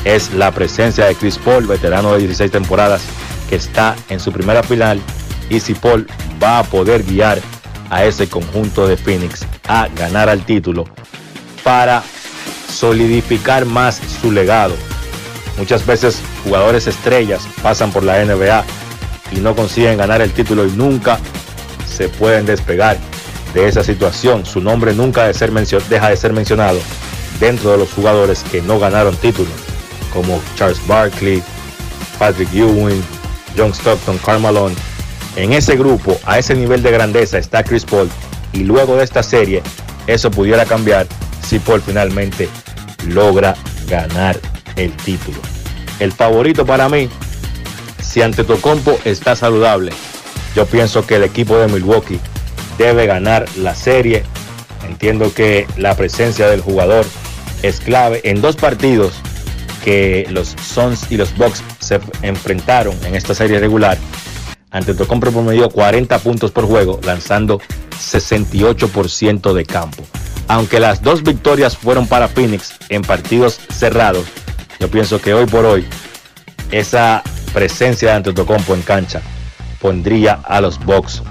es la presencia de Chris Paul, veterano de 16 temporadas, que está en su primera final y si Paul va a poder guiar a ese conjunto de Phoenix a ganar al título para solidificar más su legado. Muchas veces jugadores estrellas pasan por la NBA y no consiguen ganar el título y nunca se pueden despegar de esa situación. Su nombre nunca deja de ser mencionado dentro de los jugadores que no ganaron títulos, como Charles Barkley, Patrick Ewing, John Stockton, Carmelo. En ese grupo, a ese nivel de grandeza está Chris Paul y luego de esta serie eso pudiera cambiar si Paul finalmente logra ganar el título. El favorito para mí, si Antetokounmpo está saludable, yo pienso que el equipo de Milwaukee debe ganar la serie. Entiendo que la presencia del jugador es clave en dos partidos que los Suns y los Bucks se enfrentaron en esta serie regular. Antetokounmpo promedió 40 puntos por juego, lanzando 68% de campo. Aunque las dos victorias fueron para Phoenix en partidos cerrados, yo pienso que hoy por hoy esa presencia de Antetokounmpo en cancha pondría a los Bucks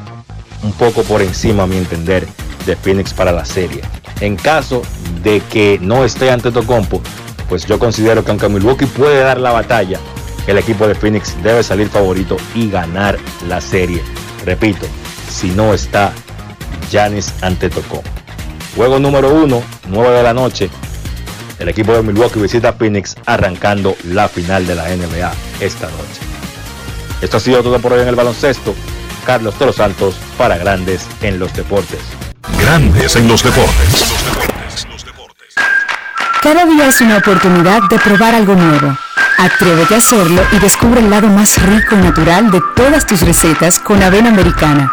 un poco por encima, a mi entender, de Phoenix para la serie. En caso de que no esté ante Tocompo, pues yo considero que aunque Milwaukee puede dar la batalla, el equipo de Phoenix debe salir favorito y ganar la serie. Repito, si no está Giannis ante Tocompo. Juego número uno, 9 de la noche. El equipo de Milwaukee visita a Phoenix arrancando la final de la NBA esta noche. Esto ha sido todo por hoy en el baloncesto. Carlos de los Santos para Grandes en los Deportes. Grandes en los Deportes. Cada día es una oportunidad de probar algo nuevo. Atrévete a hacerlo y descubre el lado más rico y natural de todas tus recetas con avena americana.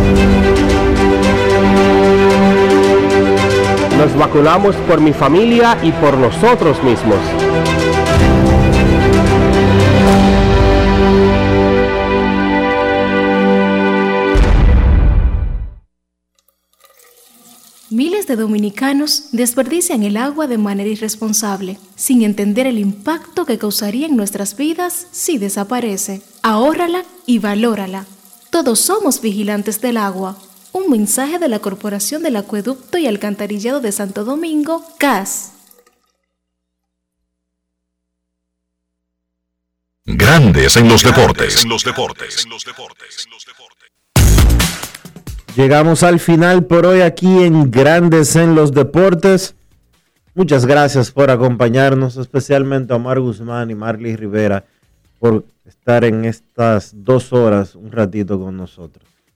Nos vacunamos por mi familia y por nosotros mismos. Miles de dominicanos desperdician el agua de manera irresponsable, sin entender el impacto que causaría en nuestras vidas si desaparece. Ahórrala y valórala. Todos somos vigilantes del agua. Un mensaje de la Corporación del Acueducto y Alcantarillado de Santo Domingo, CAS. Grandes en los deportes. Llegamos al final por hoy aquí en Grandes en los Deportes. Muchas gracias por acompañarnos, especialmente a Omar Guzmán y Marley Rivera por estar en estas dos horas un ratito con nosotros.